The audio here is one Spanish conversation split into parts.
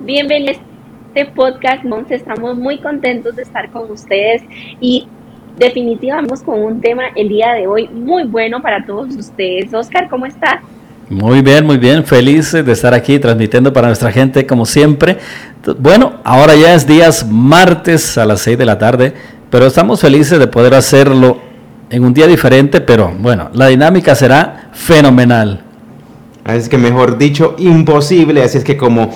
bienvenidos a este podcast, Monse. Estamos muy contentos de estar con ustedes y definitivamente con un tema el día de hoy muy bueno para todos ustedes. Oscar, ¿cómo estás? Muy bien, muy bien, feliz de estar aquí transmitiendo para nuestra gente como siempre. Bueno, ahora ya es días martes a las 6 de la tarde, pero estamos felices de poder hacerlo en un día diferente, pero bueno, la dinámica será fenomenal. Así es que mejor dicho, imposible, así es que como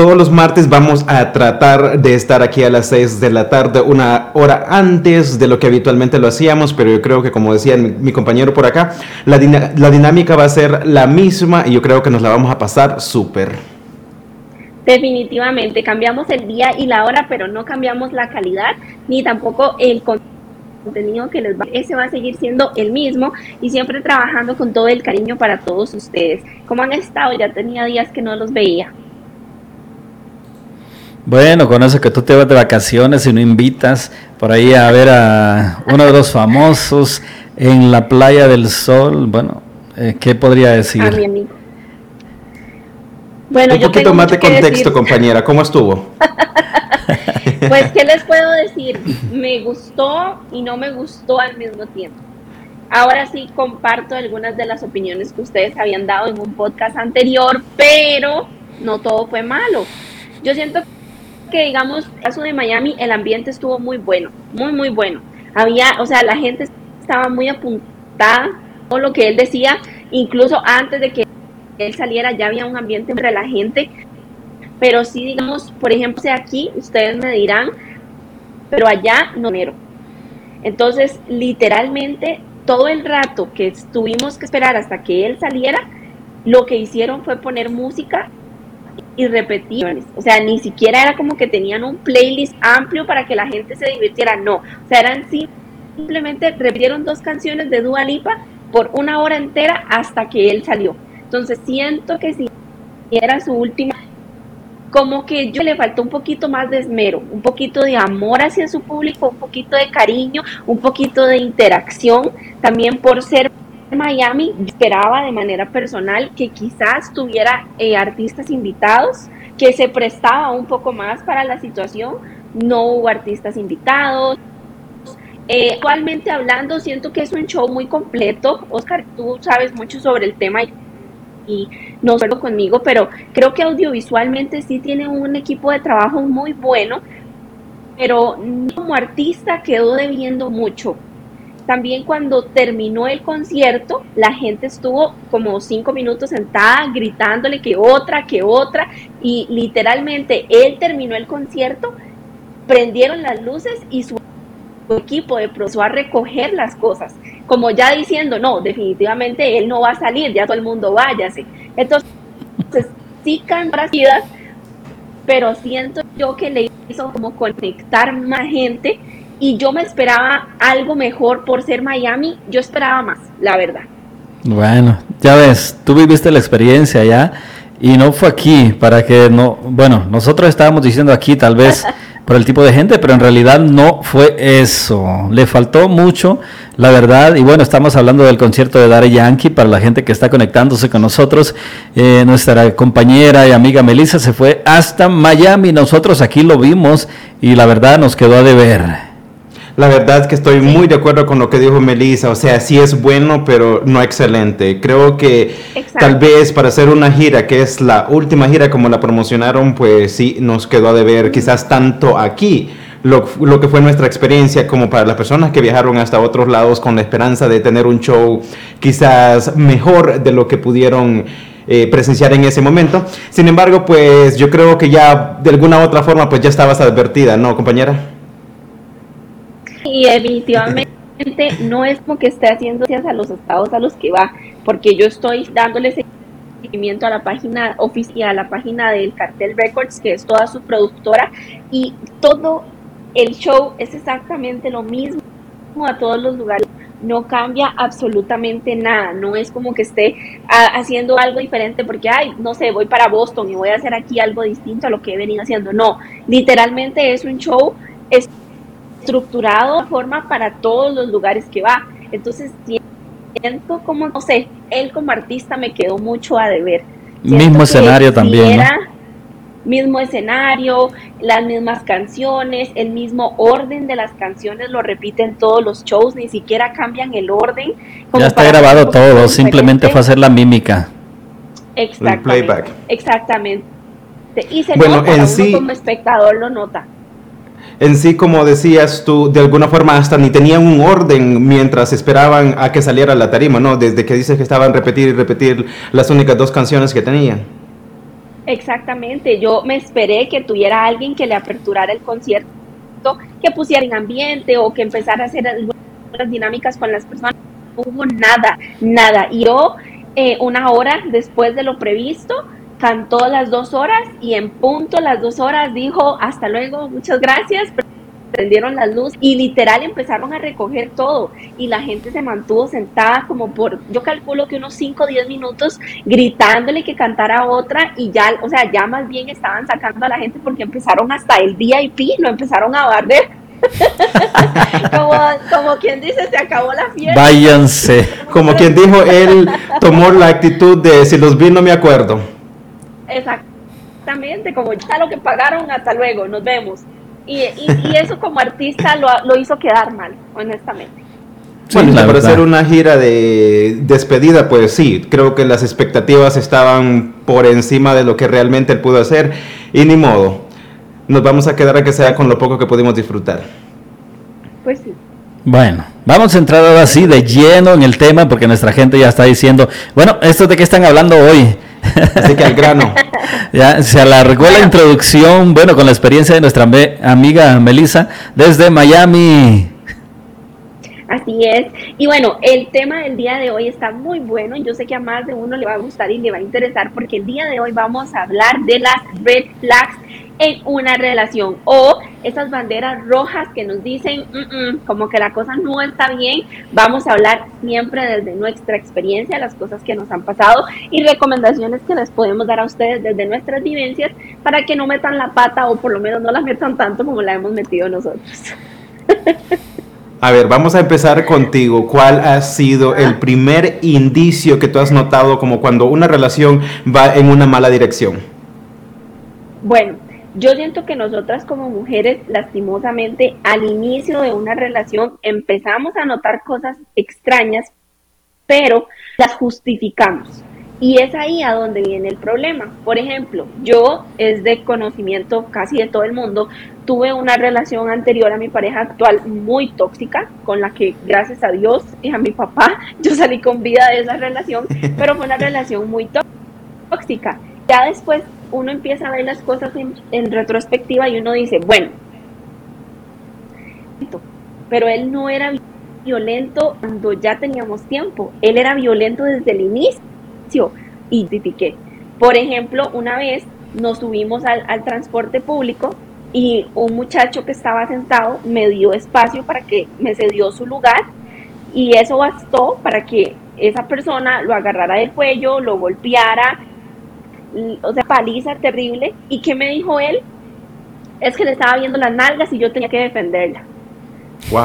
todos los martes vamos a tratar de estar aquí a las 6 de la tarde, una hora antes de lo que habitualmente lo hacíamos, pero yo creo que como decía mi, compañero por acá, la, la dinámica va a ser la misma y yo creo que nos la vamos a pasar súper. Definitivamente, cambiamos el día y la hora, pero no cambiamos la calidad ni tampoco el contenido que les va. Ese va a seguir siendo el mismo y siempre trabajando con todo el cariño para todos ustedes. ¿Cómo han estado? Ya tenía días que no los veía. Bueno, con eso que tú te vas de vacaciones y no invitas por ahí a ver a uno de los famosos en la playa del sol, bueno, eh, ¿qué podría decir? A mi amigo. Bueno, Un poquito más de contexto, compañera, ¿cómo estuvo? pues, ¿qué les puedo decir? Me gustó y no me gustó al mismo tiempo. Ahora sí comparto algunas de las opiniones que ustedes habían dado en un podcast anterior, pero no todo fue malo. Yo siento que digamos, caso de Miami, el ambiente estuvo muy bueno, muy, muy bueno. Había, o sea, la gente estaba muy apuntada, todo lo que él decía, incluso antes de que él saliera ya había un ambiente entre la gente. Pero sí, digamos, por ejemplo, aquí, ustedes me dirán, pero allá no Entonces, literalmente, todo el rato que tuvimos que esperar hasta que él saliera, lo que hicieron fue poner música y repeticiones. O sea, ni siquiera era como que tenían un playlist amplio para que la gente se divirtiera, no. O sea, eran simplemente repitieron dos canciones de Dua Lipa por una hora entera hasta que él salió. Entonces siento que si era su última, como que yo le faltó un poquito más de esmero, un poquito de amor hacia su público, un poquito de cariño, un poquito de interacción, también por ser Miami, esperaba de manera personal que quizás tuviera eh, artistas invitados, que se prestaba un poco más para la situación. No hubo artistas invitados. Eh, actualmente hablando, siento que es un show muy completo. Oscar, tú sabes mucho sobre el tema y, no solo conmigo, pero creo que audiovisualmente sí tiene un equipo de trabajo muy bueno, pero como artista quedó debiendo mucho también cuando terminó el concierto, la gente estuvo como cinco minutos sentada gritándole que otra, que otra, y literalmente él terminó el concierto, prendieron las luces y su equipo de empezó a recoger las cosas, como ya diciendo, no, definitivamente él no va a salir, ya todo el mundo váyase. Entonces, sí cantadas, pero siento yo que le hizo como conectar más gente y yo me esperaba algo mejor por ser Miami, yo esperaba más, la verdad. Bueno, ya ves, tú viviste la experiencia ya y no fue aquí para que no, bueno, nosotros estábamos diciendo aquí tal vez por el tipo de gente, pero en realidad no fue eso. Le faltó mucho, la verdad, y bueno, estamos hablando del concierto de Dare Yankee para la gente que está conectándose con nosotros. Eh, nuestra compañera y amiga Melissa se fue hasta Miami, nosotros aquí lo vimos y la verdad nos quedó a deber. La verdad es que estoy muy de acuerdo con lo que dijo Melissa, o sea, sí es bueno, pero no excelente. Creo que tal vez para hacer una gira, que es la última gira como la promocionaron, pues sí nos quedó a deber quizás tanto aquí. Lo, que fue nuestra experiencia como para las personas que viajaron hasta otros lados con la esperanza de tener un show quizás mejor de lo que pudieron eh, presenciar en ese momento. Sin embargo, pues yo creo que ya de alguna u otra forma pues ya estabas advertida, ¿no, compañera? Y definitivamente no es como que esté haciendo gracias a los estados a los que va, porque yo estoy dándole seguimiento a la página oficial, a la página del Cartel Records, que es toda su productora, y todo el show es exactamente lo mismo a todos los lugares. No cambia absolutamente nada, no es como que esté haciendo algo diferente porque, ay, no sé, voy para Boston y voy a hacer aquí algo distinto a lo que he venido haciendo. No, literalmente es un show, estructurado de forma para todos los lugares que va. Entonces siento como, no sé, él como artista me quedó mucho a deber. Mismo escenario también. mismo escenario, las mismas canciones, el mismo orden de las canciones lo repiten todos los shows, ni siquiera cambian el orden. Ya está grabado todo, simplemente fue hacer la mímica. Exactamente. playback. Exactamente. Y se bueno, nota, en sí, como espectador lo nota. En sí, como decías tú, de alguna forma hasta ni tenían un orden mientras esperaban a que saliera la tarima, ¿no? Desde que dices que estaban repetir y repetir las únicas dos canciones que tenían. Exactamente, yo me esperé que tuviera alguien que le aperturara el concierto, que pusiera en ambiente o que empezara a hacer algunas dinámicas con las personas. No hubo nada, nada. Y yo, eh, una hora después de lo previsto, cantó las dos horas y en punto las dos horas dijo hasta luego, muchas gracias, prendieron las luces y literal empezaron a recoger todo y la gente se mantuvo sentada como por, yo calculo que unos 5 o 10 minutos gritándole que cantara otra y ya, o sea, ya más bien estaban sacando a la gente porque empezaron hasta el VIP, lo empezaron a barrer. como, como quien dice, se acabó la fiesta. Váyanse. Como quien dijo, él tomó la actitud de si los vi no me acuerdo. Exactamente, como ya lo que pagaron, hasta luego, nos vemos. Y, eso como artista lo, hizo quedar mal, honestamente. bueno, para hacer una gira de despedida, pues sí, creo que las expectativas estaban por encima de lo que realmente él pudo hacer y ni modo. Nos vamos a quedar a que sea con lo poco que pudimos disfrutar. Pues sí. Bueno, vamos a entrar ahora sí de lleno en el tema porque nuestra gente ya está diciendo, bueno, ¿esto de qué están hablando hoy? Así que al grano. ya se alargó la introducción, bueno, con la experiencia de nuestra amiga Melissa desde Miami. Así es. Y bueno, el tema del día de hoy está muy bueno. Yo sé que a más de uno le va a gustar y le va a interesar porque el día de hoy vamos a hablar de las red flags en una relación o esas banderas rojas que nos dicen como que la cosa no está bien. Vamos a hablar siempre desde nuestra experiencia, las cosas que nos han pasado y recomendaciones que les podemos dar a ustedes desde nuestras vivencias para que no metan la pata o por lo menos no la metan tanto como la hemos metido nosotros. A ver, vamos a empezar contigo. ¿Cuál ha sido el primer indicio que tú has notado como cuando una relación va en una mala dirección? Bueno, yo siento que nosotras como mujeres, lastimosamente, al inicio de una relación empezamos a notar cosas extrañas, pero las justificamos. Y es ahí a donde viene el problema. Por ejemplo, yo es de conocimiento casi de todo el mundo, tuve una relación anterior a mi pareja actual muy tóxica, con la que gracias a Dios y a mi papá yo salí con vida de esa relación, pero fue una relación muy tóxica. Ya después uno empieza a ver las cosas en, retrospectiva y uno dice, bueno, pero él no era violento cuando ya teníamos tiempo, él era violento desde el inicio y critiqué. Por ejemplo, una vez nos subimos al, al transporte público y un muchacho que estaba sentado me dio espacio para que me cedió su lugar y eso bastó para que esa persona lo agarrara del cuello, lo golpeara, o sea, paliza terrible. ¿Y qué me dijo él? Es que le estaba viendo las nalgas y yo tenía que defenderla.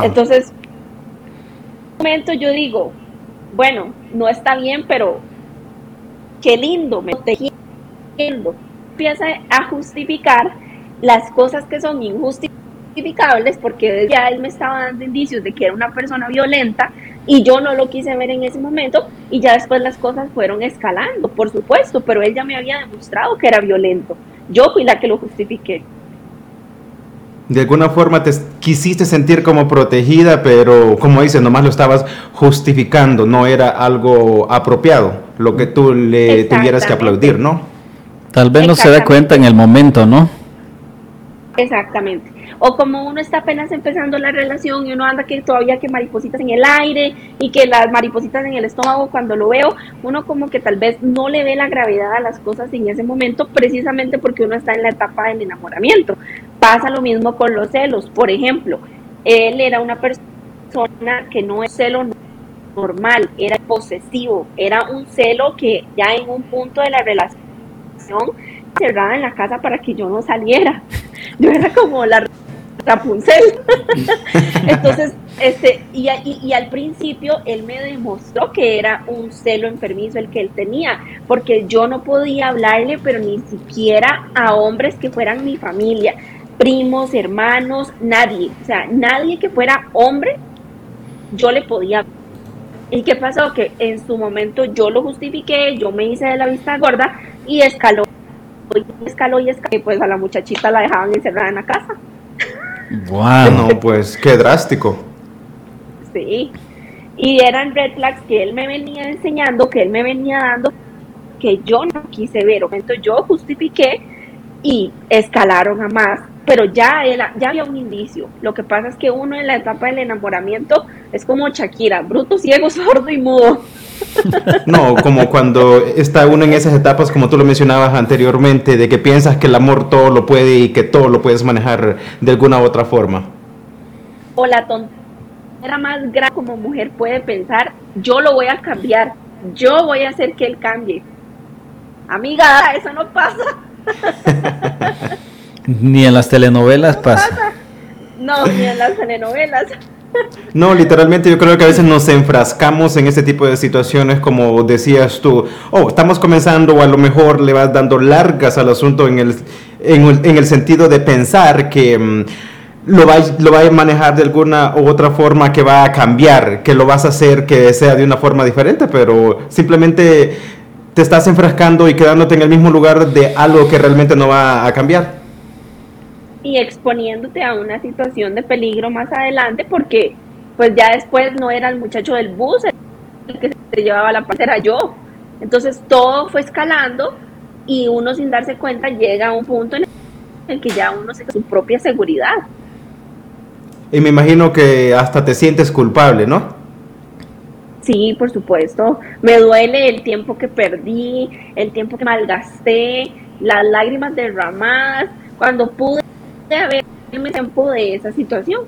Entonces, en un momento yo digo, bueno, no está bien, pero qué lindo, me protegiendo. Empieza a justificar las cosas que son injustificables porque ya él me estaba dando indicios de que era una persona violenta y yo no lo quise ver en ese momento y ya después las cosas fueron escalando, por supuesto, pero él ya me había demostrado que era violento. Yo fui la que lo justifiqué. De alguna forma te quisiste sentir como protegida, pero como dices, nomás lo estabas justificando, no era algo apropiado, lo que tú le tuvieras que aplaudir, ¿no? Tal vez no se da cuenta en el momento, ¿no? Exactamente. O como uno está apenas empezando la relación y uno anda que todavía que maripositas en el aire y que las maripositas en el estómago cuando lo veo, uno como que tal vez no le ve la gravedad a las cosas en ese momento precisamente porque uno está en la etapa del enamoramiento. Pasa lo mismo con los celos. Por ejemplo, él era una persona que no es celo normal, era posesivo, era un celo que ya en un punto de la relación cerrada en la casa para que yo no saliera. Yo era como la Rapunzel. Entonces, Este, y, y, al principio él me demostró que era un celo enfermizo el que él tenía, porque yo no podía hablarle, pero ni siquiera a hombres que fueran mi familia, primos, hermanos, nadie, o sea, nadie que fuera hombre, yo le podía. ¿Y qué pasó? Que en su momento yo lo justifiqué, yo me hice de la vista gorda y escaló, y escaló y escaló, y pues a la muchachita la dejaban encerrada en la casa. Wow. No, pues qué drástico. Sí. Y eran red flags que él me venía enseñando, que él me venía dando, que yo no quise ver. Entonces yo justifiqué y escalaron a más. Pero ya, ya había un indicio. Lo que pasa es que uno en la etapa del enamoramiento es como Shakira, bruto, ciego, sordo y mudo. No, como cuando está uno en esas etapas, como tú lo mencionabas anteriormente, de que piensas que el amor todo lo puede y que todo lo puedes manejar de alguna u otra forma. O la tontería era más grave como mujer puede pensar, yo lo voy a cambiar, yo voy a hacer que él cambie. Amiga, eso no pasa. ni en las telenovelas pasa. No, ni en las telenovelas. No, literalmente yo creo que a veces nos enfrascamos en este tipo de situaciones como decías tú, oh, estamos comenzando o a lo mejor le vas dando largas al asunto en el, en el sentido de pensar que... Mm, lo va, lo va a manejar de alguna u otra forma que va a cambiar, que lo vas a hacer que sea de una forma diferente, pero simplemente te estás enfrascando y quedándote en el mismo lugar de algo que realmente no va a cambiar. Y exponiéndote a una situación de peligro más adelante porque pues ya después no era el muchacho del bus el que se llevaba la parte, era yo. Entonces todo fue escalando y uno sin darse cuenta llega a un punto en el que ya uno se su propia seguridad. Y me imagino que hasta te sientes culpable, ¿no? Sí, por supuesto. Me duele el tiempo que perdí, el tiempo que malgasté, las lágrimas derramadas, cuando pude haberme tiempo de esa situación.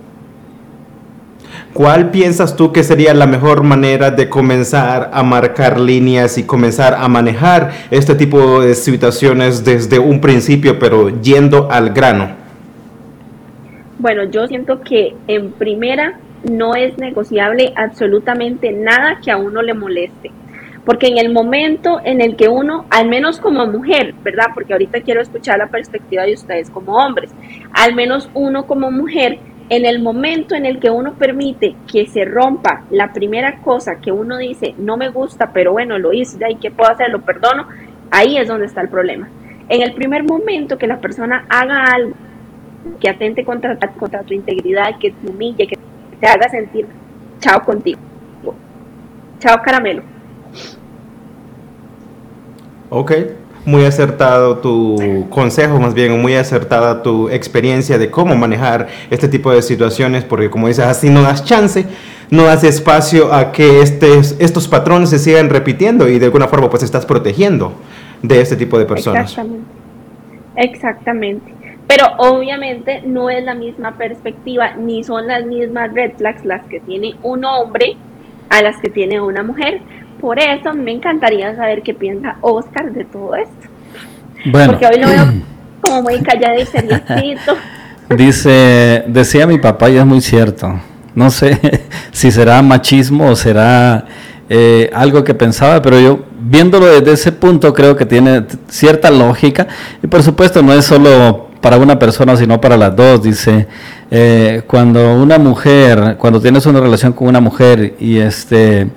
¿Cuál piensas tú que sería la mejor manera de comenzar a marcar líneas y comenzar a manejar este tipo de situaciones desde un principio, pero yendo al grano? Bueno, yo siento que en primera no es negociable absolutamente nada que a uno le moleste. Porque en el momento en el que uno, al menos como mujer, ¿verdad? Porque ahorita quiero escuchar la perspectiva de ustedes como hombres, al menos uno como mujer, en el momento en el que uno permite que se rompa la primera cosa que uno dice, no me gusta, pero bueno, lo hice, ¿y qué puedo hacer? Lo perdono, ahí es donde está el problema. En el primer momento que la persona haga algo que atente contra, contra tu integridad, que te humille, que te haga sentir chao contigo. Chao caramelo. Ok, muy acertado tu consejo, más bien muy acertada tu experiencia de cómo manejar este tipo de situaciones, porque como dices, así no das chance, no das espacio a que estos patrones se sigan repitiendo y de alguna forma pues estás protegiendo de este tipo de personas. Exactamente. Exactamente. Pero obviamente no es la misma perspectiva, ni son las mismas red flags las que tiene un hombre a las que tiene una mujer. Por eso me encantaría saber qué piensa Oscar de todo esto. Bueno. Porque hoy lo veo como muy callado y seriecito. Dice, decía mi papá y es muy cierto. No sé si será machismo o será eh, algo que pensaba, pero yo viéndolo desde ese punto creo que tiene cierta lógica. Y por supuesto no es solo para una persona, sino para las dos. Dice, eh, cuando una mujer, cuando tienes una relación con una mujer y este,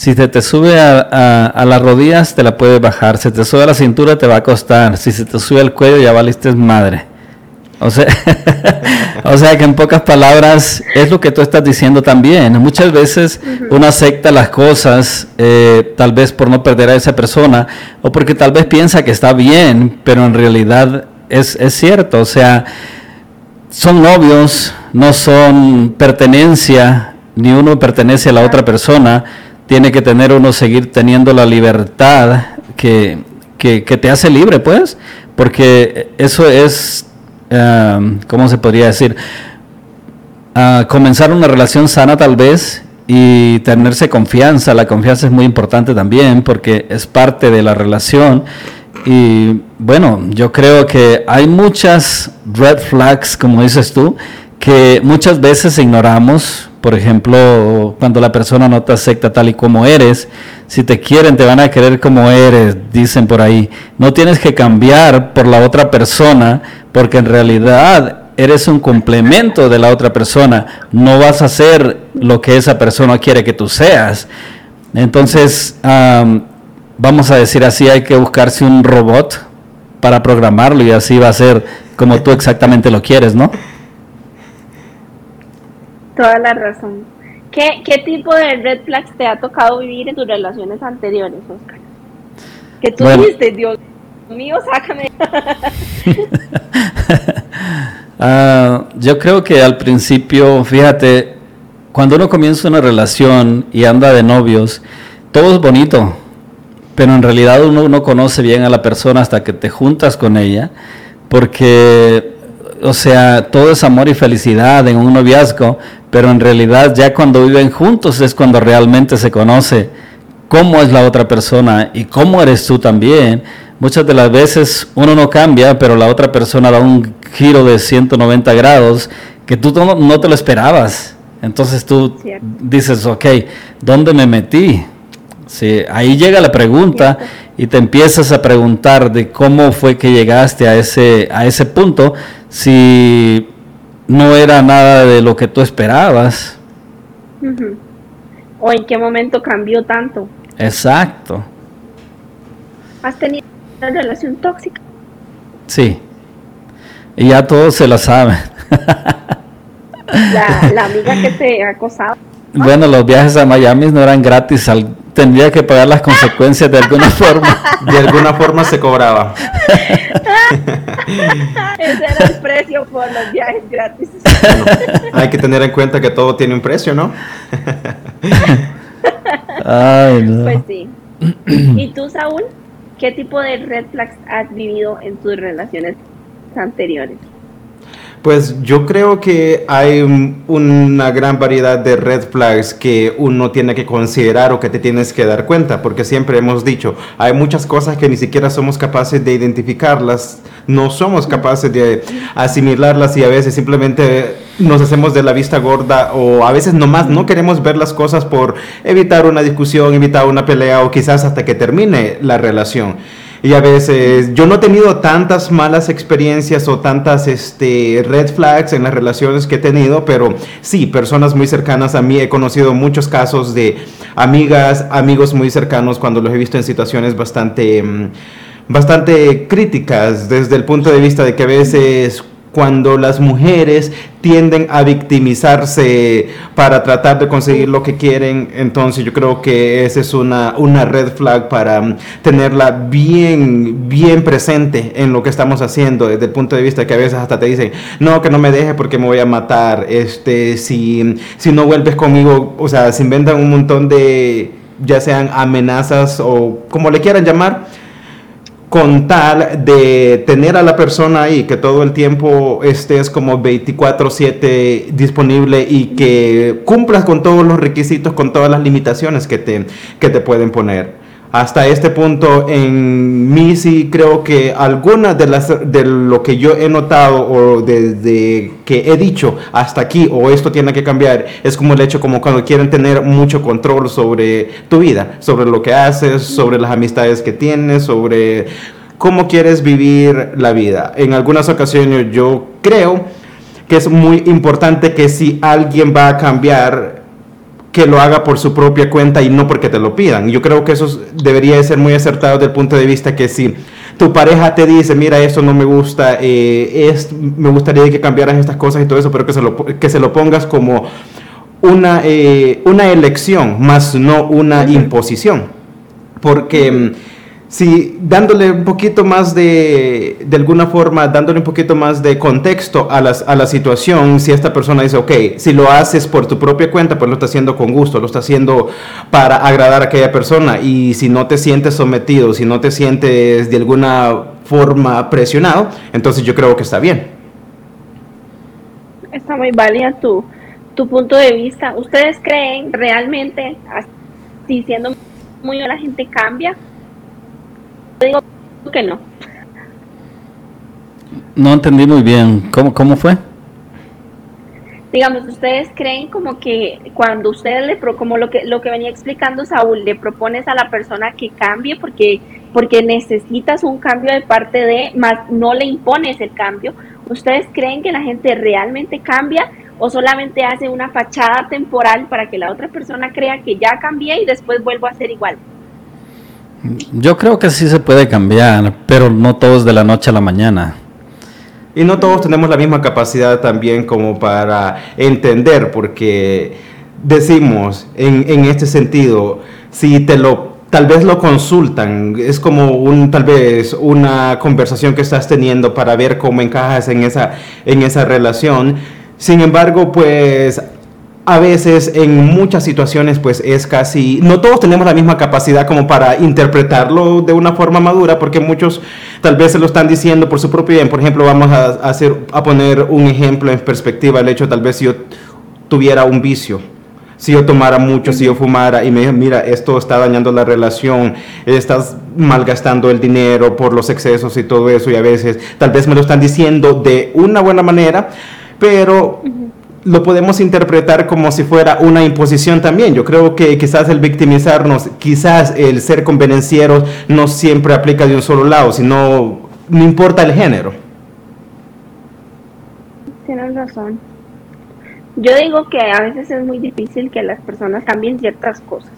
si se te sube a, las rodillas, te la puedes bajar. Si te sube a la cintura, te va a costar. Si se te sube al cuello, ya valiste madre. O sea, o sea que en pocas palabras es lo que tú estás diciendo también. Muchas veces uno acepta las cosas, eh, tal vez por no perder a esa persona, o porque tal vez piensa que está bien, pero en realidad es, cierto, o sea, son novios, no son pertenencia, ni uno pertenece a la otra persona, tiene que tener uno seguir teniendo la libertad que, te hace libre, pues, porque eso es, um, ¿cómo se podría decir? Uh, comenzar una relación sana tal vez y tenerse confianza, la confianza es muy importante también porque es parte de la relación y bueno, yo creo que hay muchas red flags, como dices tú, que muchas veces ignoramos. Por ejemplo, cuando la persona no te acepta tal y como eres, si te quieren, te van a querer como eres, dicen por ahí. No tienes que cambiar por la otra persona, porque en realidad eres un complemento de la otra persona. No vas a ser lo que esa persona quiere que tú seas. Entonces, vamos a decir así, hay que buscarse un robot para programarlo y así va a ser como tú exactamente lo quieres, ¿no? Toda la razón. ¿Qué, ¿Qué tipo de red flags te ha tocado vivir en tus relaciones anteriores, Oscar? Que tú dijiste, Dios mío, sácame. Ah, yo creo que al principio, fíjate, cuando uno comienza una relación y anda de novios, todo es bonito, pero en realidad uno no conoce bien a la persona hasta que te juntas con ella, porque, o sea, todo es amor y felicidad en un noviazgo, pero en realidad ya cuando viven juntos es cuando realmente se conoce cómo es la otra persona y cómo eres tú también. Muchas de las veces uno no cambia, pero la otra persona da un giro de 190 grados que tú no, te lo esperabas. Entonces tú dices, ok, ¿dónde me metí? Sí, ahí llega la pregunta y te empiezas a preguntar de cómo fue que llegaste a ese, a ese punto si no era nada de lo que tú esperabas. ¿O en qué momento cambió tanto? Exacto. ¿Has tenido una relación tóxica? Sí. Y ya todos se lo saben. La, la amiga que te acosaba. Bueno, los viajes a Miami no eran gratis al tendría que pagar las consecuencias de alguna forma. De alguna forma se cobraba. Ese era el precio por los viajes gratis. hay que tener en cuenta que todo tiene un precio, ¿no? Ay, no. Pues sí. ¿Y tú, Saúl? ¿Qué tipo de red flags has vivido en tus relaciones anteriores? Pues yo creo que hay una gran variedad de red flags que uno tiene que considerar o que te tienes que dar cuenta, porque siempre hemos dicho, hay muchas cosas que ni siquiera somos capaces de identificarlas, no somos capaces de asimilarlas y a veces simplemente nos hacemos de la vista gorda o a veces nomás no queremos ver las cosas por evitar una discusión, evitar una pelea o quizás hasta que termine la relación. Y a veces yo no he tenido tantas malas experiencias o tantas este, red flags en las relaciones que he tenido, pero sí, personas muy cercanas a mí. He conocido muchos casos de amigas, amigos muy cercanos cuando los he visto en situaciones bastante... Mm, bastante críticas desde el punto de vista de que a veces cuando las mujeres tienden a victimizarse para tratar de conseguir lo que quieren, entonces yo creo que esa es una, una red flag para mm, tenerla bien, bien presente en lo que estamos haciendo, desde el punto de vista que a veces hasta te dicen, no, que no me deje porque me voy a matar, este, si, si no vuelves conmigo, o sea, se inventan un montón de, ya sean amenazas o como le quieran llamar, con tal de tener a la persona ahí, que todo el tiempo estés como 24/7 disponible y que cumplas con todos los requisitos, con todas las limitaciones que te, que te pueden poner hasta este punto en mí sí creo que algunas de las de lo que yo he notado o desde que he dicho hasta aquí o esto tiene que cambiar es como el hecho como cuando quieren tener mucho control sobre tu vida, sobre lo que haces, sobre las amistades que tienes, sobre cómo quieres vivir la vida. En algunas ocasiones yo creo que es muy importante que si alguien va a cambiar que lo haga por su propia cuenta y no porque te lo pidan. Yo creo que eso debería ser muy acertado desde el punto de vista que si tu pareja te dice, mira, esto no me gusta, eh, es, me gustaría que cambiaras estas cosas y todo eso, pero que se lo, que se lo pongas como una, eh, una elección, más no una imposición. Porque Sí, dándole un poquito más de, de alguna forma, dándole un poquito más de contexto a, las, a la situación, si esta persona dice, ok, si lo haces por tu propia cuenta, pues lo está haciendo con gusto, lo está haciendo para agradar a aquella persona, y si no te sientes sometido, si no te sientes de alguna forma presionado, entonces yo creo que está bien. Está muy válida tu, tu punto de vista. ¿Ustedes creen realmente, así siendo muy la gente cambia? Digo que no. No entendí muy bien. ¿Cómo, cómo fue? digamos, ustedes creen como que cuando ustedes le, pro, como lo que, lo que venía explicando Saúl, le propones a la persona que cambie porque, porque necesitas un cambio de parte de, más no le impones el cambio, ¿ustedes creen que la gente realmente cambia o solamente hace una fachada temporal para que la otra persona crea que ya cambié y después vuelvo a ser igual? Yo creo que sí se puede cambiar, pero no todos de la noche a la mañana. Y no todos tenemos la misma capacidad también como para entender, porque decimos en, en este sentido, si te lo tal vez lo consultan, es como un tal vez una conversación que estás teniendo para ver cómo encajas en esa en esa relación. Sin embargo, pues a veces en muchas situaciones pues es casi, no todos tenemos la misma capacidad como para interpretarlo de una forma madura, porque muchos tal vez se lo están diciendo por su propio bien. Por ejemplo, vamos a, hacer, a poner un ejemplo en perspectiva, el hecho tal vez si yo tuviera un vicio, si yo tomara mucho, si yo fumara y me dijo, mira, esto está dañando la relación, estás malgastando el dinero por los excesos y todo eso, y a veces tal vez me lo están diciendo de una buena manera, pero lo podemos interpretar como si fuera una imposición también. Yo creo que quizás el victimizarnos, quizás el ser convenencieros no siempre aplica de un solo lado, sino no importa el género. Tienes razón. Yo digo que a veces es muy difícil que las personas cambien ciertas cosas.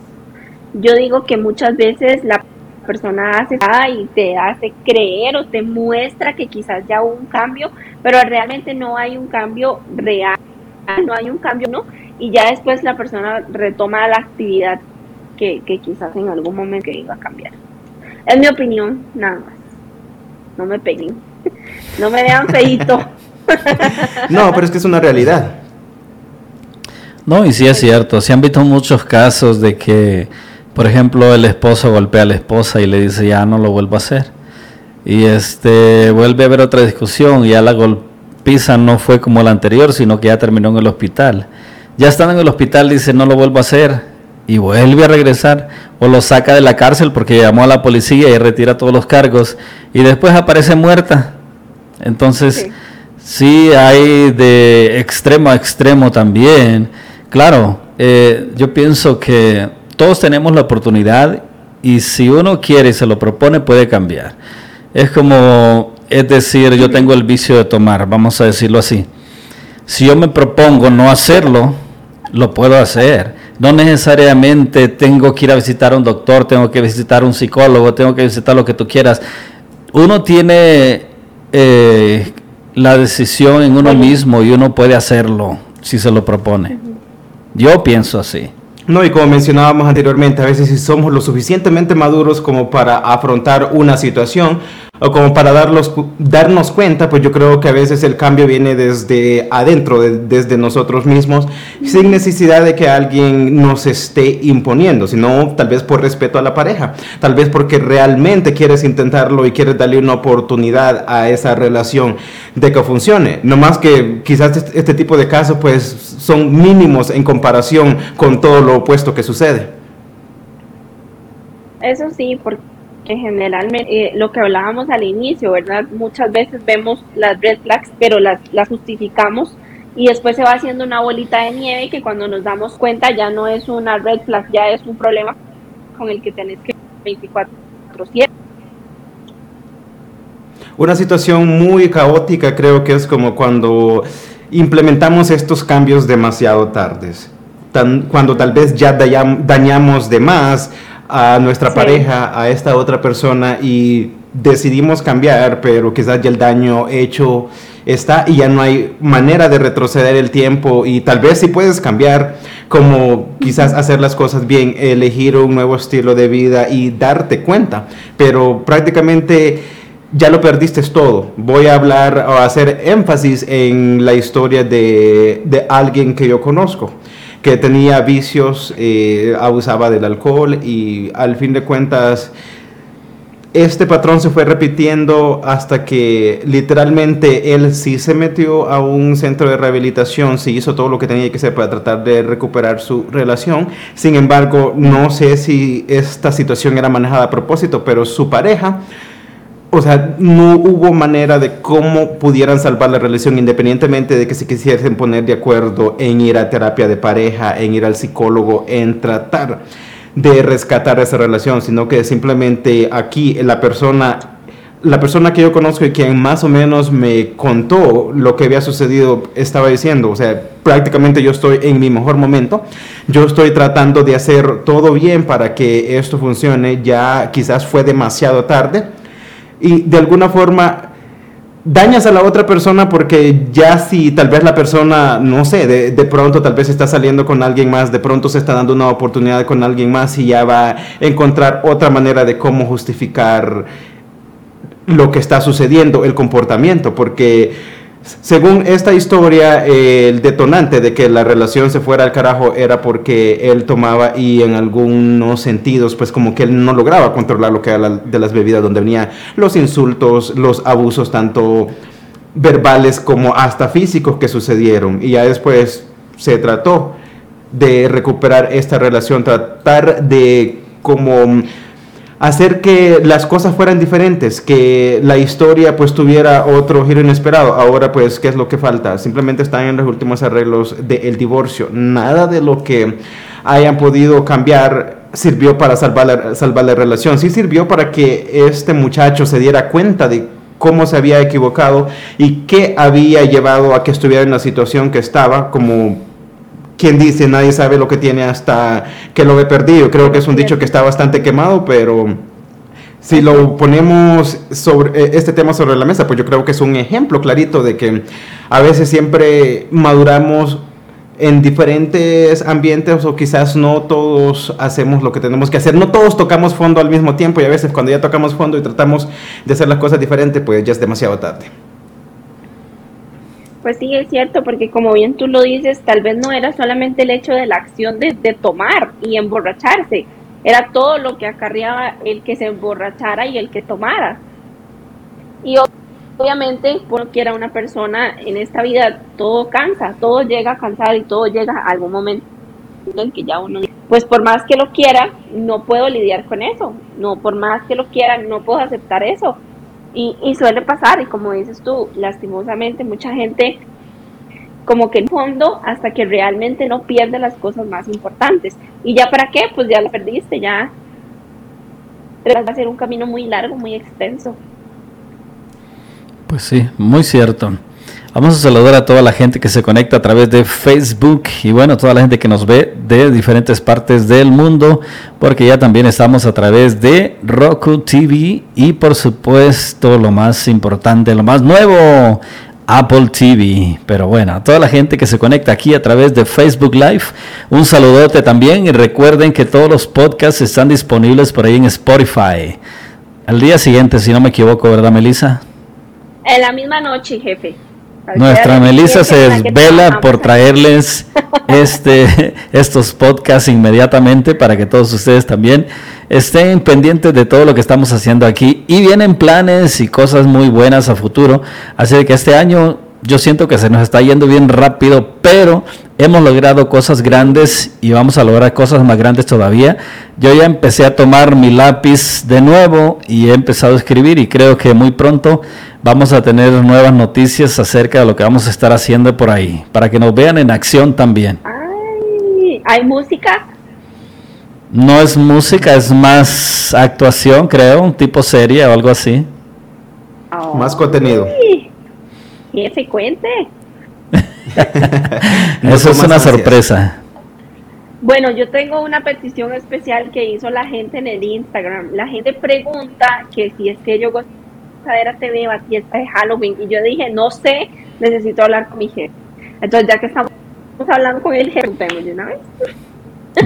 Yo digo que muchas veces la persona hace y te hace creer o te muestra que quizás ya hubo un cambio, pero realmente no hay un cambio real no hay un cambio, ¿no? Y ya después la persona retoma la actividad que, quizás en algún momento iba a cambiar. Es mi opinión, nada más. No me peguen. No me vean feito. No, pero es que es una realidad. No, y sí es cierto. Se han visto muchos casos de que, por ejemplo, el esposo golpea a la esposa y le dice ya no lo vuelvo a hacer. Y este vuelve a haber otra discusión y ya la golpea Pisa no fue como la anterior, sino que ya terminó en el hospital. Ya estando en el hospital dice no lo vuelvo a hacer y vuelve a regresar o lo saca de la cárcel porque llamó a la policía y retira todos los cargos y después aparece muerta. Entonces, sí, hay de extremo a extremo también. Claro, eh, yo pienso que todos tenemos la oportunidad y si uno quiere y se lo propone puede cambiar. Es como es decir, yo tengo el vicio de tomar, vamos a decirlo así. Si yo me propongo no hacerlo, lo puedo hacer. No necesariamente tengo que ir a visitar a un doctor, tengo que visitar a un psicólogo, tengo que visitar lo que tú quieras. Uno tiene eh, la decisión en uno mismo y uno puede hacerlo si se lo propone. Yo pienso así. No, y como mencionábamos anteriormente, a veces si somos lo suficientemente maduros como para afrontar una situación, o como para darlos, darnos cuenta, pues yo creo que a veces el cambio viene desde adentro, desde nosotros mismos, sin necesidad de que alguien nos esté imponiendo, sino tal vez por respeto a la pareja, tal vez porque realmente quieres intentarlo y quieres darle una oportunidad a esa relación de que funcione. No más que quizás este, este tipo de casos pues son mínimos en comparación con todo lo opuesto que sucede. Eso sí, porque que generalmente, eh, lo que hablábamos al inicio, ¿verdad? Muchas veces vemos las red flags, pero las, las justificamos y después se va haciendo una bolita de nieve que cuando nos damos cuenta ya no es una red flag, ya es un problema con el que tenés que 24/7. Una situación muy caótica creo que es como cuando implementamos estos cambios demasiado tardes. Cuando tal vez ya dañamos de más a nuestra pareja, a esta otra persona y decidimos cambiar, pero quizás ya el daño hecho está y ya no hay manera de retroceder el tiempo y tal vez si puedes cambiar, como quizás hacer las cosas bien, elegir un nuevo estilo de vida y darte cuenta, pero prácticamente ya lo perdiste todo. Voy a hablar o hacer énfasis en la historia de, de alguien que yo conozco que tenía vicios, eh, abusaba del alcohol y al fin de cuentas este patrón se fue repitiendo hasta que literalmente él sí se metió a un centro de rehabilitación, sí hizo todo lo que tenía que hacer para tratar de recuperar su relación. Sin embargo, no sé si esta situación era manejada a propósito, pero su pareja o sea, no hubo manera de cómo pudieran salvar la relación independientemente de que se quisiesen poner de acuerdo en ir a terapia de pareja, en ir al psicólogo, en tratar de rescatar esa relación, sino que simplemente aquí la persona la persona que yo conozco y quien más o menos me contó lo que había sucedido estaba diciendo, o sea, prácticamente yo estoy en mi mejor momento, yo estoy tratando de hacer todo bien para que esto funcione, ya quizás fue demasiado tarde y de alguna forma dañas a la otra persona porque ya si tal vez la persona, no sé, de, de, pronto tal vez está saliendo con alguien más, de pronto se está dando una oportunidad con alguien más y ya va a encontrar otra manera de cómo justificar lo que está sucediendo, el comportamiento, porque según esta historia, el detonante de que la relación se fuera al carajo era porque él tomaba y en algunos sentidos, pues como que él no lograba controlar lo que era de las bebidas, donde venía los insultos, los abusos, tanto verbales como hasta físicos que sucedieron. Y ya después se trató de recuperar esta relación, tratar de como hacer que las cosas fueran diferentes, que la historia pues tuviera otro giro inesperado. Ahora pues, ¿qué es lo que falta? Simplemente están en los últimos arreglos del divorcio. Nada de lo que hayan podido cambiar sirvió para salvar la, salvar la relación. Sí sirvió para que este muchacho se diera cuenta de cómo se había equivocado y qué había llevado a que estuviera en la situación que estaba, como quien dice, nadie sabe lo que tiene hasta que lo ve perdido. Creo que es un dicho que está bastante quemado, pero si lo ponemos sobre eh, este tema sobre la mesa, pues yo creo que es un ejemplo clarito de que a veces siempre maduramos en diferentes ambientes o quizás no todos hacemos lo que tenemos que hacer, no todos tocamos fondo al mismo tiempo y a veces cuando ya tocamos fondo y tratamos de hacer las cosas diferentes, pues ya es demasiado tarde. Pues sí, es cierto, porque como bien tú lo dices, tal vez no era solamente el hecho de la acción de, tomar y emborracharse, era todo lo que acarreaba el que se emborrachara y el que tomara. Y obviamente, porque era una persona en esta vida, todo cansa, todo llega a cansar y todo llega a algún momento en que ya uno, pues por más que lo quiera, no puedo lidiar con eso, no, por más que lo quiera, no puedo aceptar eso y, suele pasar, y como dices tú, lastimosamente mucha gente como que en fondo hasta que realmente no pierde las cosas más importantes. ¿Y ya para qué? Pues ya la perdiste, ya va a ser un camino muy largo, muy extenso. Pues sí, muy cierto. Vamos a saludar a toda la gente que se conecta a través de Facebook y bueno, toda la gente que nos ve de diferentes partes del mundo, porque ya también estamos a través de Roku TV y por supuesto lo más importante, lo más nuevo, Apple TV. Pero bueno, a toda la gente que se conecta aquí a través de Facebook Live, un saludote también y recuerden que todos los podcasts están disponibles por ahí en Spotify. Al día siguiente, si no me equivoco, ¿verdad, Melissa? En la misma noche, jefe. Nuestra Melissa se desvela por traerles este, estos podcasts inmediatamente para que todos ustedes también estén pendientes de todo lo que estamos haciendo aquí. Y vienen planes y cosas muy buenas a futuro. Así que este año yo siento que se nos está yendo bien rápido, pero hemos logrado cosas grandes y vamos a lograr cosas más grandes todavía. Yo ya empecé a tomar mi lápiz de nuevo y he empezado a escribir y creo que muy pronto vamos a tener nuevas noticias acerca de lo que vamos a estar haciendo por ahí, para que nos vean en acción también. ¿Hay música? No es música, es más actuación, creo, un tipo serie o algo así. más contenido. se cuente. Eso es una sorpresa. Bueno, yo tengo una petición especial que hizo la gente en el Instagram. La gente pregunta que si es que yo a TV va a fiesta de Halloween. Y yo dije, no sé, necesito hablar con mi jefe. Entonces, ya que estamos hablando con el jefe, de una vez.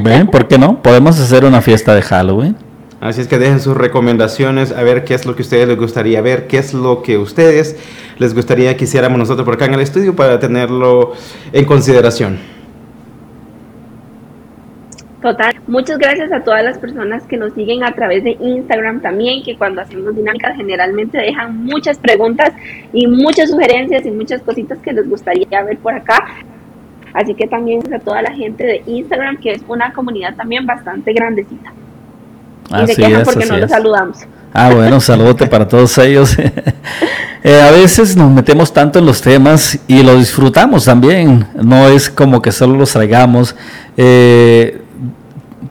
¿Ven? ¿Por qué no? Podemos hacer una fiesta de Halloween. Así es que dejen sus recomendaciones, a ver qué es lo que a ustedes les gustaría ver, qué es lo que a ustedes les gustaría que hiciéramos nosotros por acá en el estudio para tenerlo en consideración. Total, muchas gracias a todas las personas que nos siguen a través de Instagram también, que cuando hacemos dinámicas generalmente dejan muchas preguntas y muchas sugerencias y muchas cositas que les gustaría ver por acá. Así que también a toda la gente de Instagram, que es una comunidad también bastante grandecita. Y se quejan porque no los saludamos. Ah, bueno, saludote para todos ellos. Eh, a veces nos metemos tanto en los temas y lo disfrutamos también. No es como que solo los traigamos. Eh,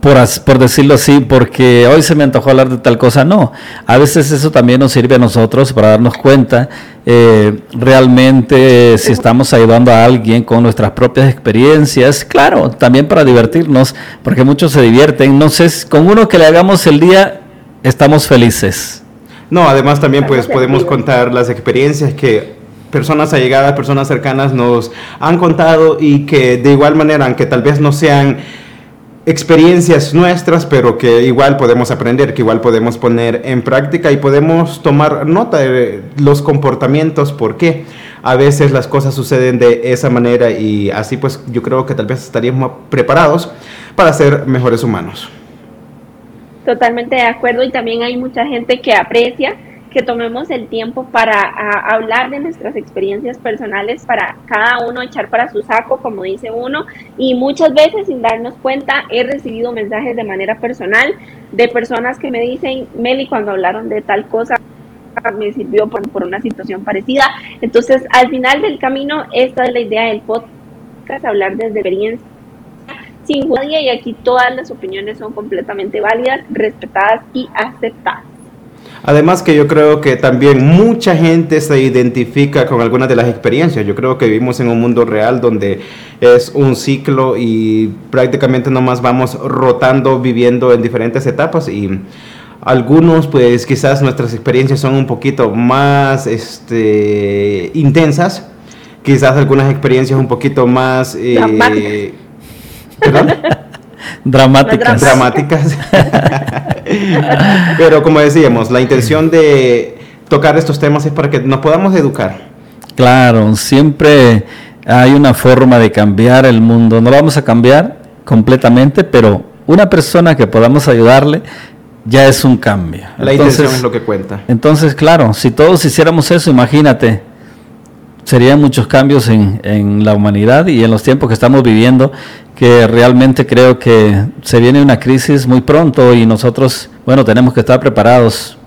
por, por, decirlo así, porque hoy se me antojó hablar de tal cosa, no. A veces eso también nos sirve a nosotros para darnos cuenta eh, realmente si estamos ayudando a alguien con nuestras propias experiencias, claro, también para divertirnos, porque muchos se divierten. No sé, con uno que le hagamos el día, estamos felices. No, además también pues podemos contar las experiencias que personas allegadas, personas cercanas nos han contado y que de igual manera, aunque tal vez no sean experiencias nuestras, pero que igual podemos aprender, que igual podemos poner en práctica y podemos tomar nota de los comportamientos, porque a veces las cosas suceden de esa manera y así pues yo creo que tal vez estaríamos preparados para ser mejores humanos. Totalmente de acuerdo y también hay mucha gente que aprecia que tomemos el tiempo para hablar de nuestras experiencias personales, para cada uno echar para su saco, como dice uno, y muchas veces sin darnos cuenta he recibido mensajes de manera personal de personas que me dicen, Meli, cuando hablaron de tal cosa, me sirvió por, por una situación parecida. Entonces, al final del camino, esta es la idea del podcast, hablar desde experiencia sin nadie y aquí todas las opiniones son completamente válidas, respetadas y aceptadas. Además que yo creo que también mucha gente se identifica con algunas de las experiencias. Yo creo que vivimos en un mundo real donde es un ciclo y prácticamente nomás vamos rotando, viviendo en diferentes etapas y algunos pues quizás nuestras experiencias son un poquito más este, intensas, quizás algunas experiencias un poquito más... Eh, Dramáticas. Dramáticas. Pero como decíamos, la intención de tocar estos temas es para que nos podamos educar. Claro, siempre hay una forma de cambiar el mundo. No lo vamos a cambiar completamente, pero una persona que podamos ayudarle ya es un cambio. La intención es lo que cuenta. Entonces, claro, si todos hiciéramos eso, imagínate, serían muchos cambios en, en, la humanidad y en los tiempos que estamos viviendo, que realmente creo que se viene una crisis muy pronto y nosotros, bueno, tenemos que estar preparados.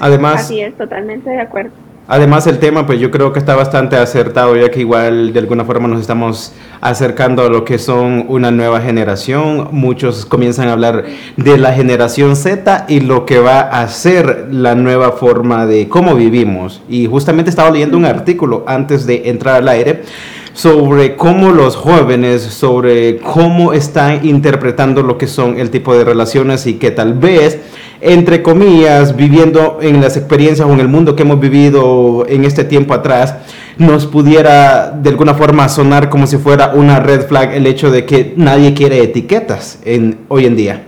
Además, así es, totalmente de acuerdo. Además el tema, pues yo creo que está bastante acertado, ya que igual de alguna forma nos estamos acercando a lo que son una nueva generación. Muchos comienzan a hablar de la generación Z y lo que va a ser la nueva forma de cómo vivimos. Y justamente estaba leyendo un artículo antes de entrar al aire sobre cómo los jóvenes, sobre cómo están interpretando lo que son el tipo de relaciones y que tal vez entre comillas, viviendo en las experiencias o en el mundo que hemos vivido en este tiempo atrás, nos pudiera de alguna forma sonar como si fuera una red flag el hecho de que nadie quiere etiquetas en, hoy en día.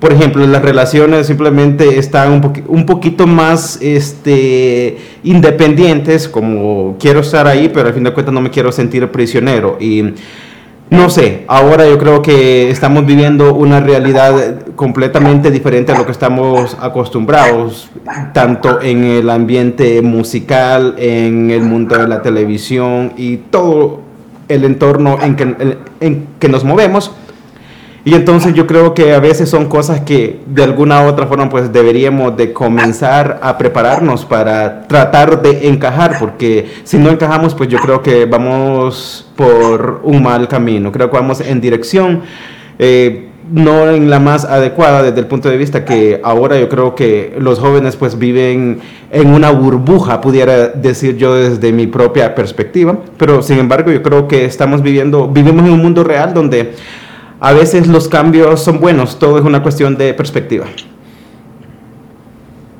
Por ejemplo, las relaciones simplemente están un, poquito más este, independientes, como quiero estar ahí, pero al fin de cuentas no me quiero sentir prisionero. Y no sé, ahora yo creo que estamos viviendo una realidad completamente diferente a lo que estamos acostumbrados, tanto en el ambiente musical, en el mundo de la televisión y todo el entorno en que nos movemos. Y entonces yo creo que a veces son cosas que de alguna u otra forma pues deberíamos de comenzar a prepararnos para tratar de encajar, porque si no encajamos pues yo creo que vamos por un mal camino, creo que vamos en dirección. Eh, no en la más adecuada desde el punto de vista que ahora yo creo que los jóvenes pues viven en una burbuja, pudiera decir yo desde mi propia perspectiva, pero sin embargo yo creo que estamos viviendo, vivimos en un mundo real donde a veces los cambios son buenos, todo es una cuestión de perspectiva.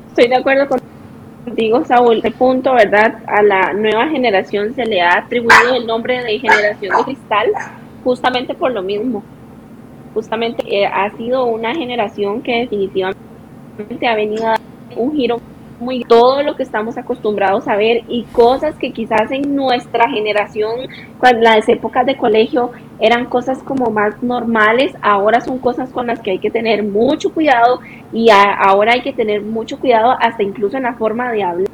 Estoy de acuerdo contigo, Saúl. El punto, ¿verdad? A la nueva generación se le ha atribuido el nombre de generación de cristal justamente por lo mismo. Justamente eh, ha sido una generación que definitivamente ha venido a dar un giro muy todo lo que estamos acostumbrados a ver y cosas que quizás en nuestra generación, cuando las épocas de colegio eran cosas como más normales, ahora son cosas con las que hay que tener mucho cuidado y ahora hay que tener mucho cuidado hasta incluso en la forma de hablar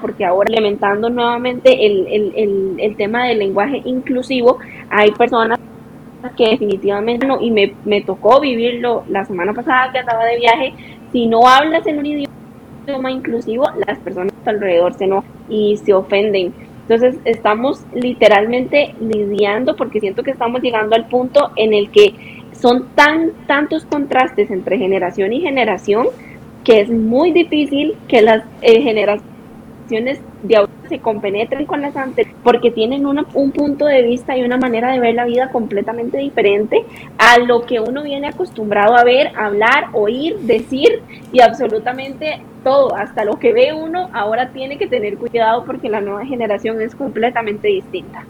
porque ahora implementando nuevamente el, el, el, el tema del lenguaje inclusivo, hay personas que definitivamente no, y me, me tocó vivirlo la semana pasada que andaba de viaje, si no hablas en un idioma inclusivo, las personas alrededor se no y se ofenden. Entonces estamos literalmente lidiando porque siento que estamos llegando al punto en el que son tan tantos contrastes entre generación y generación que es muy difícil que las eh, generaciones de ahora se compenetren con las anteriores porque tienen un punto de vista y una manera de ver la vida completamente diferente a lo que uno viene acostumbrado a ver, hablar, oír, decir y absolutamente todo, hasta lo que ve uno, ahora tiene que tener cuidado porque la nueva generación es completamente distinta.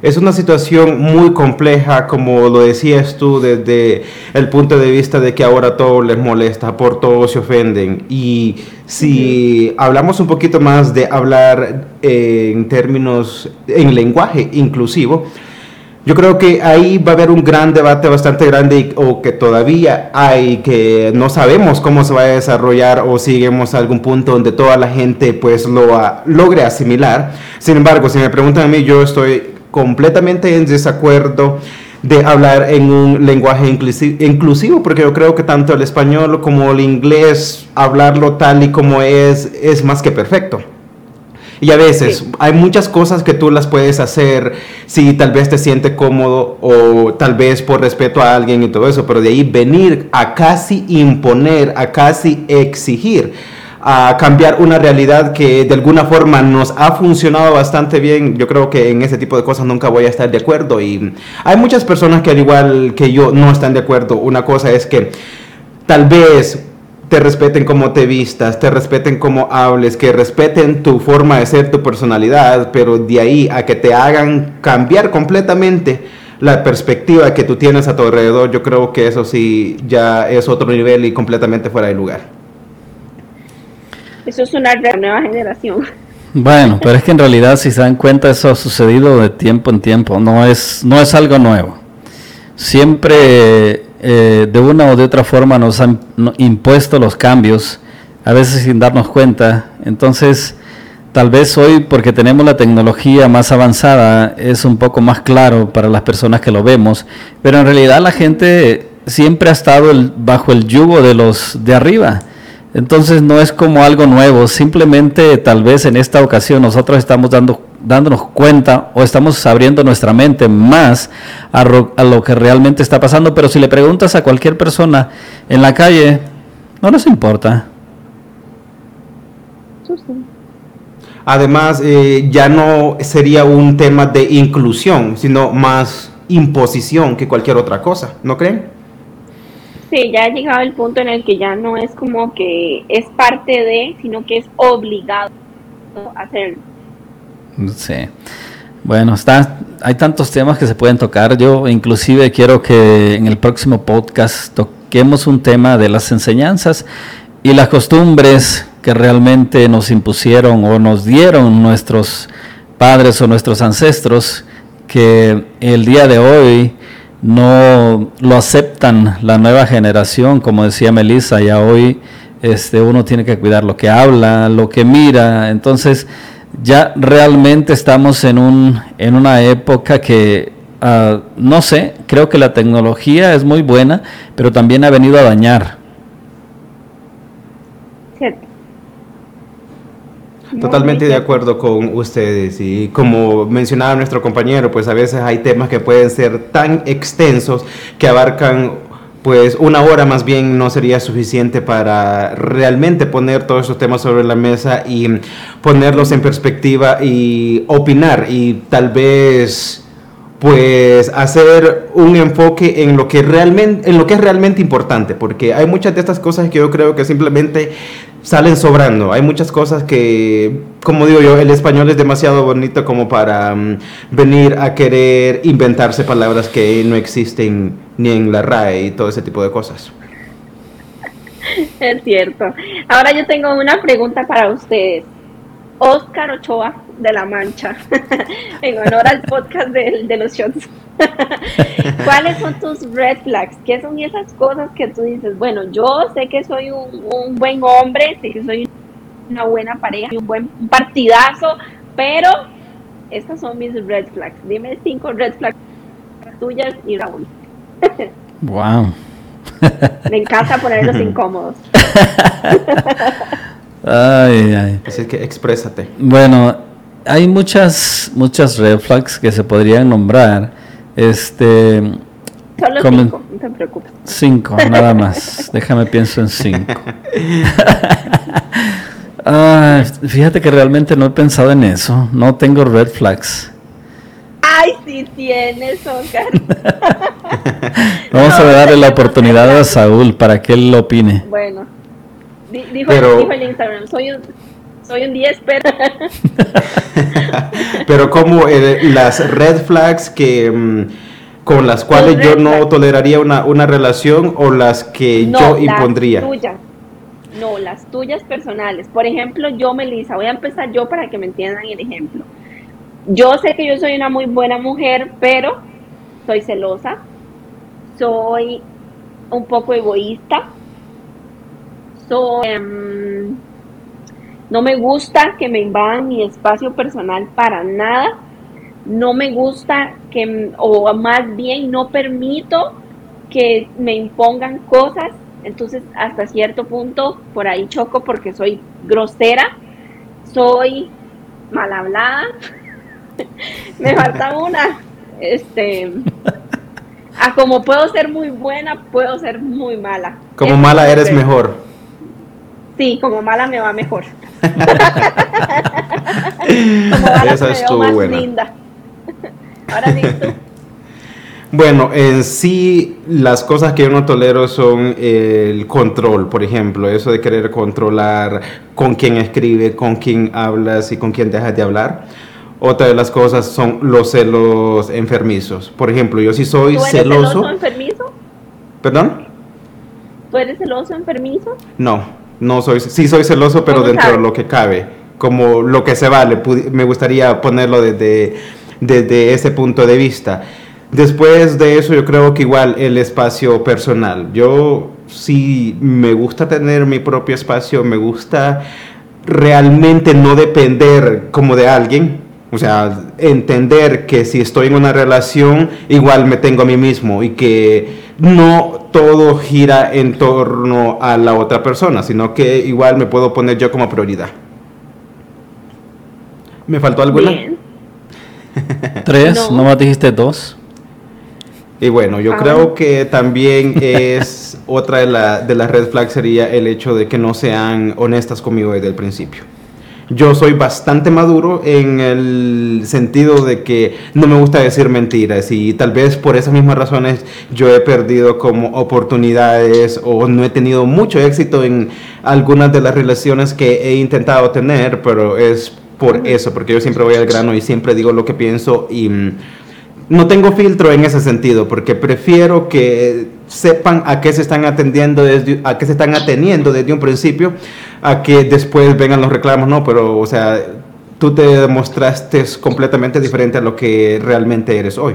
Es una situación muy compleja, como lo decías tú, desde el punto de vista de que ahora todo les molesta, por todo se ofenden. Y si hablamos un poquito más de hablar en términos, en lenguaje inclusivo, yo creo que ahí va a haber un gran debate bastante grande o que todavía hay que no sabemos cómo se va a desarrollar o si lleguemos a algún punto donde toda la gente pues lo logre asimilar. Sin embargo, si me preguntan a mí, yo estoy completamente en desacuerdo de hablar en un lenguaje inclusivo, porque yo creo que tanto el español como el inglés, hablarlo tal y como es, es más que perfecto. Y a veces hay muchas cosas que tú las puedes hacer si tal vez te sientes cómodo o tal vez por respeto a alguien y todo eso, pero de ahí venir a casi imponer, a casi exigir a cambiar una realidad que de alguna forma nos ha funcionado bastante bien. Yo creo que en ese tipo de cosas nunca voy a estar de acuerdo y hay muchas personas que al igual que yo no están de acuerdo. Una cosa es que tal vez te respeten como te vistas, te respeten como hables, que respeten tu forma de ser, tu personalidad, pero de ahí a que te hagan cambiar completamente la perspectiva que tú tienes a tu alrededor, yo creo que eso sí ya es otro nivel y completamente fuera de lugar. Eso es una nueva generación. Bueno, pero es que en realidad si se dan cuenta eso ha sucedido de tiempo en tiempo, no es, no es algo nuevo. Siempre eh, de una o de otra forma nos han impuesto los cambios, a veces sin darnos cuenta. Entonces, tal vez hoy, porque tenemos la tecnología más avanzada, es un poco más claro para las personas que lo vemos, pero en realidad la gente siempre ha estado bajo el yugo de los de arriba. Entonces no es como algo nuevo, simplemente tal vez en esta ocasión nosotros estamos dando, dándonos cuenta o estamos abriendo nuestra mente más a, lo que realmente está pasando, pero si le preguntas a cualquier persona en la calle, no nos importa. Además, eh, ya no sería un tema de inclusión, sino más imposición que cualquier otra cosa, ¿no creen? Sí, ya ha llegado el punto en el que ya no es como que es parte de, sino que es obligado a hacerlo. Sí. Bueno, está, hay tantos temas que se pueden tocar. Yo inclusive quiero que en el próximo podcast toquemos un tema de las enseñanzas y las costumbres que realmente nos impusieron o nos dieron nuestros padres o nuestros ancestros, que el día de hoy no lo aceptan la nueva generación, como decía Melissa, ya hoy este, uno tiene que cuidar lo que habla, lo que mira, entonces ya realmente estamos en, un, en una época que, ah, no sé, creo que la tecnología es muy buena, pero también ha venido a dañar Totalmente de acuerdo con ustedes y como mencionaba nuestro compañero, pues a veces hay temas que pueden ser tan extensos que abarcan pues una hora más bien no sería suficiente para realmente poner todos esos temas sobre la mesa y ponerlos en perspectiva y opinar y tal vez pues hacer un enfoque en lo que realmente en lo que es realmente importante porque hay muchas de estas cosas que yo creo que simplemente salen sobrando. Hay muchas cosas que como digo yo el español es demasiado bonito como para mm, venir a querer inventarse palabras que no existen ni en la RAE y todo ese tipo de cosas. Es cierto. Ahora yo tengo una pregunta para ustedes. Oscar Ochoa de La Mancha, en honor al podcast de, los shots. ¿Cuáles son tus red flags? ¿Qué son esas cosas que tú dices? Bueno, yo sé que soy un, buen hombre, sé que soy una buena pareja, un buen partidazo, pero estas son mis red flags. Dime cinco red flags tuyas y Raúl. wow. Me encanta ponerlos incómodos. ay, ay. Así que exprésate. Bueno, hay muchas, muchas red flags que se podrían nombrar. Este. Solo cinco, no te preocupes. Cinco, nada más. Déjame pienso en cinco. ah, fíjate que realmente no he pensado en eso. No tengo red flags. Ay, sí tienes, Oscar. Vamos a darle la oportunidad a Saúl para que él lo opine. Bueno, dijo, dijo en Instagram, soy un, soy un 10, pero... pero como eh, las red flags que... Mm, con las cuales yo no toleraría una, una, relación o las que yo impondría. Las tuyas. No, las tuyas personales. Por ejemplo, yo, Melissa, voy a empezar yo para que me entiendan el ejemplo. Yo sé que yo soy una muy buena mujer, pero soy celosa, soy un poco egoísta, soy, em, no me gusta que me invadan mi espacio personal para nada no me gusta que, o más bien no permito que me impongan cosas, entonces hasta cierto punto por ahí choco porque soy grosera, soy mal hablada, me falta una, este, a como puedo ser muy buena, puedo ser muy mala. Como mala eres mejor. Sí, como mala me va mejor. como mala Esa me más buena. linda. Ahora Bueno, en sí las cosas que yo no tolero son el control, por ejemplo, eso de querer controlar con quién escribe, con quién hablas y con quién dejas de hablar. Otra de las cosas son los celos enfermizos. Por ejemplo, yo sí soy ¿Tú eres celoso. celoso enfermizo? ¿Perdón? ¿Tú eres celoso enfermizo? No, no soy, sí soy celoso, pero dentro de lo que cabe, como lo que se vale. Me gustaría ponerlo desde desde ese punto de vista. Después de eso yo creo que igual el espacio personal. Yo sí me gusta tener mi propio espacio, me gusta realmente no depender como de alguien. O sea, entender que si estoy en una relación, igual me tengo a mí mismo y que no todo gira en torno a la otra persona, sino que igual me puedo poner yo como prioridad. ¿Me faltó algo? Tres, no. más dijiste dos. Y bueno, yo ah. creo que también es otra de, la, de las red flags sería el hecho de que no sean honestas conmigo desde el principio. Yo soy bastante maduro en el sentido de que no me gusta decir mentiras y tal vez por esas mismas razones yo he perdido como oportunidades o no he tenido mucho éxito en algunas de las relaciones que he intentado tener, pero es por eso, porque yo siempre voy al grano y siempre digo lo que pienso y mm, no tengo filtro en ese sentido, porque prefiero que sepan a qué se están atendiendo desde, a qué se están ateniendo desde un principio, a que después vengan los reclamos, no, pero o sea, tú te demostraste completamente diferente a lo que realmente eres hoy.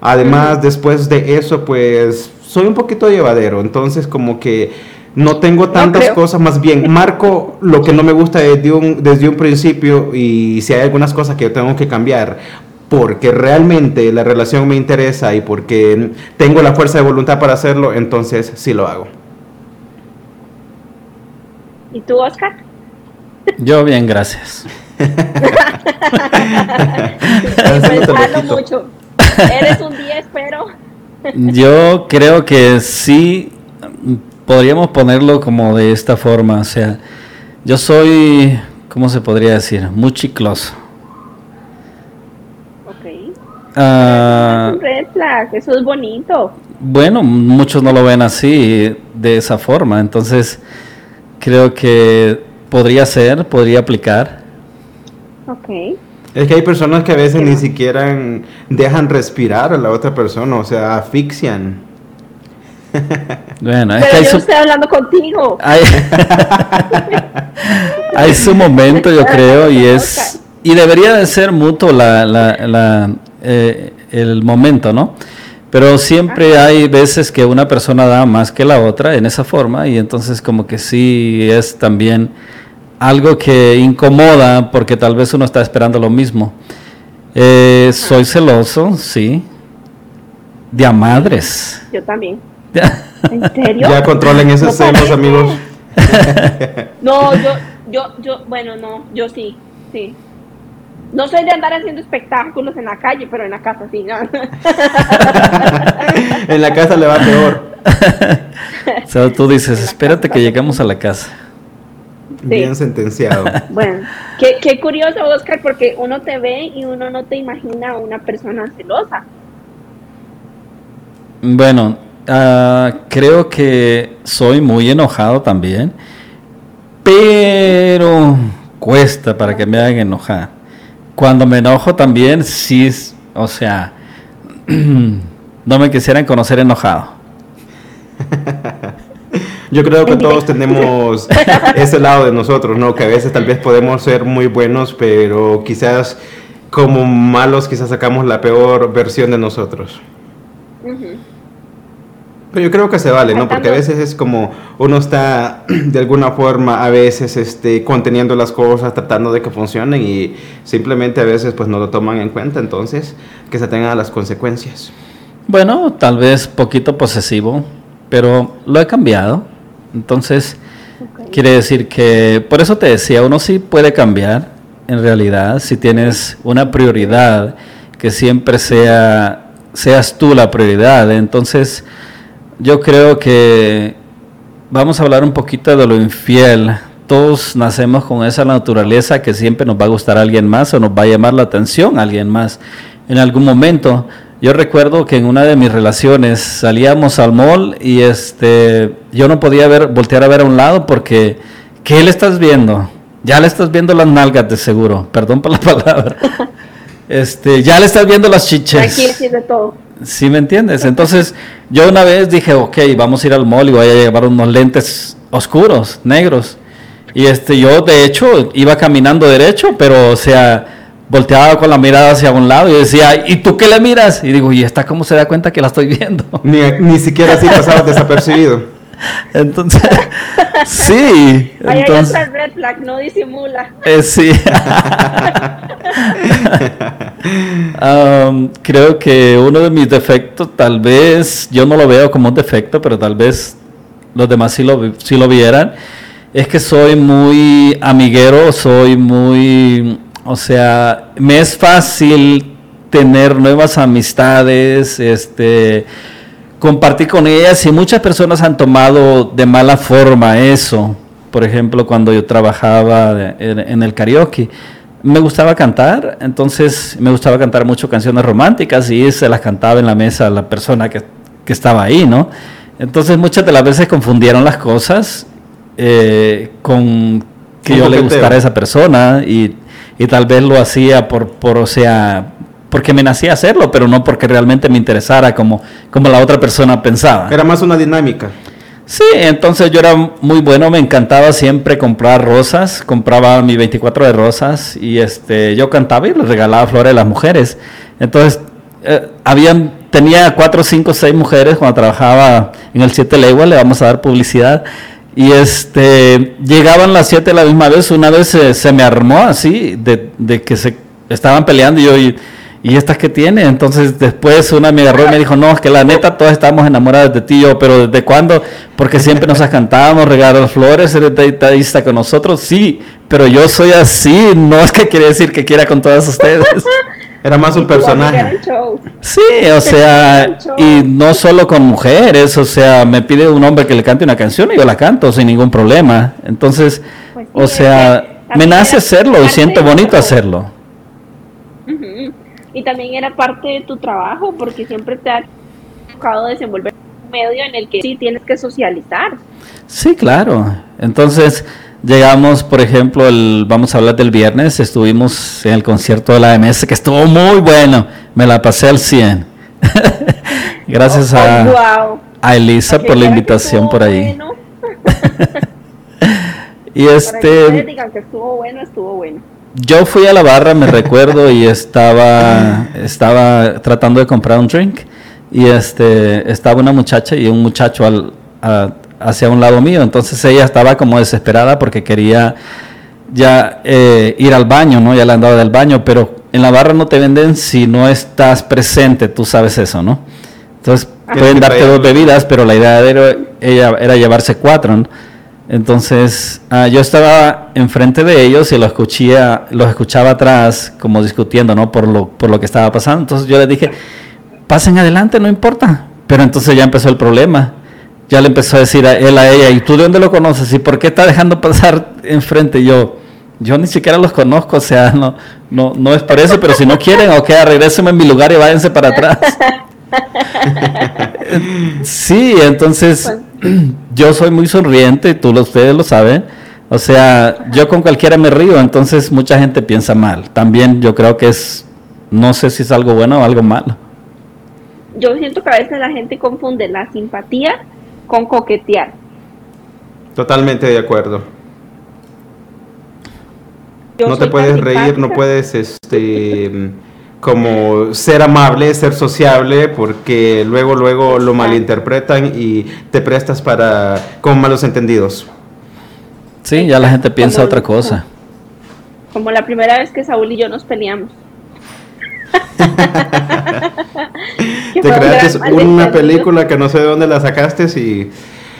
Además, después de eso, pues soy un poquito llevadero, entonces como que no tengo tantas cosas, más bien marco lo que no me gusta desde un, desde un principio y si hay algunas cosas que tengo que cambiar porque realmente la relación me interesa y porque tengo la fuerza de voluntad para hacerlo, entonces sí lo hago. ¿Y tú, Oscar? Yo bien, gracias. mucho. Eres un 10, pero... Yo creo que sí podríamos ponerlo como de esta forma, o sea, yo soy, ¿cómo se podría decir? Muy chicloso. Ah, red flag, eso es bonito. Bueno, muchos no lo ven así, de esa forma, entonces creo que podría ser, podría aplicar. Ok. Es que hay personas que a veces ni siquiera dejan respirar a la otra persona, o sea, asfixian. Bueno, es que yo estoy hablando contigo. Hay, su momento, yo creo, y es y debería de ser mutuo la, la, eh, el momento, ¿no? Pero siempre hay veces que una persona da más que la otra en esa forma y entonces como que sí es también algo que incomoda porque tal vez uno está esperando lo mismo. Eh, soy celoso, sí. De a madres. Yo también. ¿En serio? Ya controlen esos celos, amigos. no, yo, yo, yo, bueno, no, yo sí, sí. No soy de andar haciendo espectáculos en la calle, pero en la casa sí, ¿no? en la casa le va peor. o sea, tú dices, espérate que lleguemos a la casa. Bien sentenciado. Bueno, qué, qué, curioso, Oscar, porque uno te ve y uno no te imagina a una persona celosa. Bueno, uh, creo que soy muy enojado también, pero cuesta para que me hagan enojar. Cuando me enojo también, sí, o sea, no me quisieran conocer enojado. Yo creo que todos tenemos ese lado de nosotros, ¿no? Que a veces tal vez podemos ser muy buenos, pero quizás como malos, quizás sacamos la peor versión de nosotros. Pero yo creo que se vale, ¿no? Porque a veces es como uno está de alguna forma a veces este, conteniendo las cosas, tratando de que funcionen y simplemente a veces pues no lo toman en cuenta, entonces que se tengan las consecuencias. Bueno, tal vez poquito posesivo, pero lo he cambiado. Entonces, quiere decir que, por eso te decía, uno sí puede cambiar en realidad si tienes una prioridad que siempre sea, seas tú la prioridad. Entonces, yo creo que vamos a hablar un poquito de lo infiel. Todos nacemos con esa naturaleza que siempre nos va a gustar a alguien más o nos va a llamar la atención a alguien más en algún momento. Yo recuerdo que en una de mis relaciones salíamos al mall y este yo no podía ver voltear a ver a un lado porque ¿qué le estás viendo? Ya le estás viendo las nalgas de seguro, perdón por la palabra. Este, ya le estás viendo las chiches. Todo. ¿Sí me entiendes? Entonces, yo una vez dije, ok, vamos a ir al mall y voy a llevar unos lentes oscuros, negros. Y este, yo de hecho iba caminando derecho, pero o sea, volteaba con la mirada hacia un lado y decía, ¿y tú qué le miras? Y digo, ¿y esta cómo se da cuenta que la estoy viendo? Ni, ni siquiera así pasaba desapercibido. Entonces, sí. Entonces, Ahí red flag, no disimula. Eh, sí. um, creo que uno de mis defectos, tal vez, yo no lo veo como un defecto, pero tal vez los demás sí lo, sí lo vieran, es que soy muy amiguero, soy muy o sea, me es fácil tener nuevas amistades, este, compartir con ellas y muchas personas han tomado de mala forma eso. Por ejemplo, cuando yo trabajaba en el karaoke, me gustaba cantar, entonces me gustaba cantar mucho canciones románticas y se las cantaba en la mesa a la persona que, que estaba ahí, ¿no? Entonces muchas de las veces confundieron las cosas eh, con que yo le gustara a esa persona y y tal vez lo hacía por, por, o sea, porque me nacía hacerlo, pero no porque realmente me interesara como, como la otra persona pensaba. Era más una dinámica. Sí, entonces yo era muy bueno, me encantaba siempre comprar rosas, compraba mi 24 de rosas y este, yo cantaba y les regalaba flores a las mujeres. Entonces, eh, habían, tenía cuatro, cinco, seis mujeres cuando trabajaba en el Siete Leguas, le vamos a dar publicidad. Y este, llegaban las siete la misma vez, una vez se, me armó así, de, que se estaban peleando y yo, y, ¿y estas que tiene? Entonces después una me agarró y me dijo, no, es que la neta todas estamos enamoradas de ti, yo, pero ¿desde cuándo? Porque siempre nos cantábamos, regalar flores, eres detallista con nosotros, sí, pero yo soy así, no es que quiere decir que quiera con todas ustedes. Era más un personaje. Sí, o sea, y no solo con mujeres, o sea, me pide un hombre que le cante una canción y yo la canto sin ningún problema. Entonces, pues o sea, me nace hacerlo y siento bonito hacerlo. Y también era parte de tu trabajo porque siempre te ha tocado desenvolver un medio en el que sí tienes que socializar. Sí, claro. Entonces, Llegamos, por ejemplo, el, vamos a hablar del viernes, estuvimos en el concierto de la MS, que estuvo muy bueno, me la pasé al 100. Gracias a, a Elisa por la invitación por ahí. y este... estuvo bueno, estuvo bueno. Yo fui a la barra, me recuerdo, y estaba, estaba tratando de comprar un drink. Y este, estaba una muchacha y un muchacho al, hacia un lado mío. Entonces ella estaba como desesperada porque quería ya eh, ir al baño, ¿no? Ya le han dado del baño, pero en la barra no te venden si no estás presente, tú sabes eso, ¿no? Entonces pueden darte dos bebidas, pero la idea era, ella, era llevarse cuatro. Entonces ah, yo estaba enfrente de ellos y los escuchía, los escuchaba atrás como discutiendo, ¿no? Por lo, por lo que estaba pasando. Entonces yo les dije, pasen adelante, no importa. Pero entonces ya empezó el problema. Ya le empezó a decir a él a ella, ¿y tú de dónde lo conoces? ¿Y por qué está dejando pasar enfrente? yo, yo ni siquiera los conozco, o sea, no, no, no es por eso, pero si no quieren, ok, regrésenme en mi lugar y váyanse para atrás. sí, entonces yo soy muy sonriente, tú ustedes lo saben. O sea, yo con cualquiera me río, entonces mucha gente piensa mal. También yo creo que es, no sé si es algo bueno o algo malo. Yo siento que a veces la gente confunde la simpatía con coquetear. Totalmente de acuerdo. no te puedes reír, no puedes este como ser amable, ser sociable, porque luego, luego lo malinterpretan y te prestas para como malos entendidos. Sí, ya la gente piensa otra cosa. Como la primera vez que Saúl y yo nos peleamos. te creaste una película que no sé de dónde la sacaste y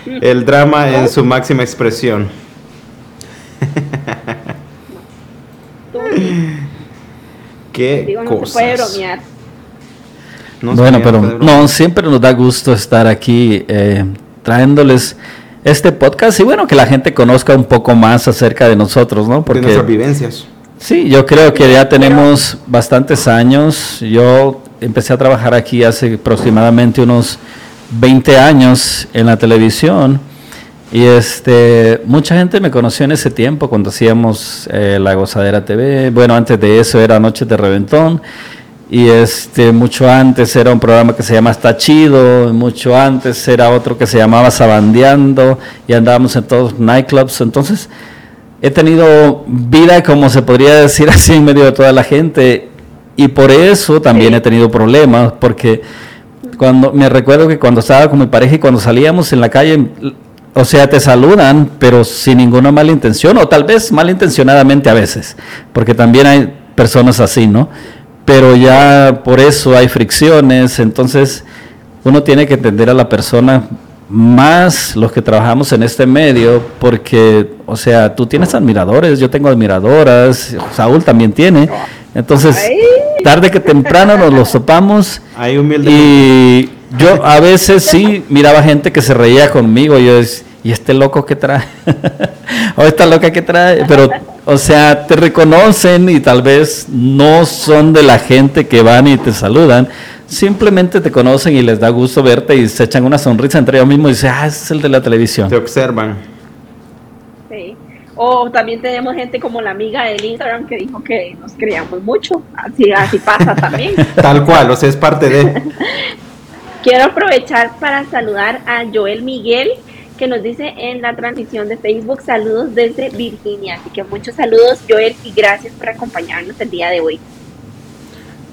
mm. el drama en su máxima expresión. Qué no Se puede bromear. bueno, pero no, siempre nos da gusto estar aquí eh, trayéndoles este podcast y bueno, que la gente conozca un poco más acerca de nosotros, ¿no? Porque, de nuestras vivencias. Sí, yo creo que ya tenemos bastantes años. Yo empecé a trabajar aquí hace aproximadamente unos 20 años en la televisión. Y este, mucha gente me conoció en ese tiempo cuando hacíamos eh, La Gozadera TV. Bueno, antes de eso era Noches de Reventón. Y este, mucho antes era un programa que se llama Está Chido. Mucho antes era otro que se llamaba Sabandeando. Y andábamos en todos nightclubs. Entonces, he tenido vida, como se podría decir así, en medio de toda la gente. Y por eso también he tenido problemas. Porque cuando me recuerdo que cuando estaba con mi pareja y cuando salíamos en la calle o sea, te saludan, pero sin ninguna mala intención, o tal vez malintencionadamente a veces, porque también hay personas así, ¿no? Pero ya por eso hay fricciones, entonces uno tiene que entender a la persona más los que trabajamos en este medio, porque, o sea, tú tienes admiradores, yo tengo admiradoras, Saúl también tiene, entonces, tarde que temprano nos los topamos y yo a veces sí miraba gente que se reía conmigo y yo decía, ¿y este loco que trae? o esta loca que trae, pero o sea, te reconocen y tal vez no son de la gente que van y te saludan, simplemente te conocen y les da gusto verte y se echan una sonrisa entre ellos mismos y dicen, ah, es el de la televisión. Te observan. Sí. O también tenemos gente como la amiga del Instagram que dijo que nos creíamos mucho. Así, así pasa también. Tal cual, o sea, es parte de. Quiero aprovechar para saludar a Joel Miguel, que nos dice en la transmisión de Facebook, saludos desde Virginia. Así que muchos saludos, Joel, y gracias por acompañarnos el día de hoy.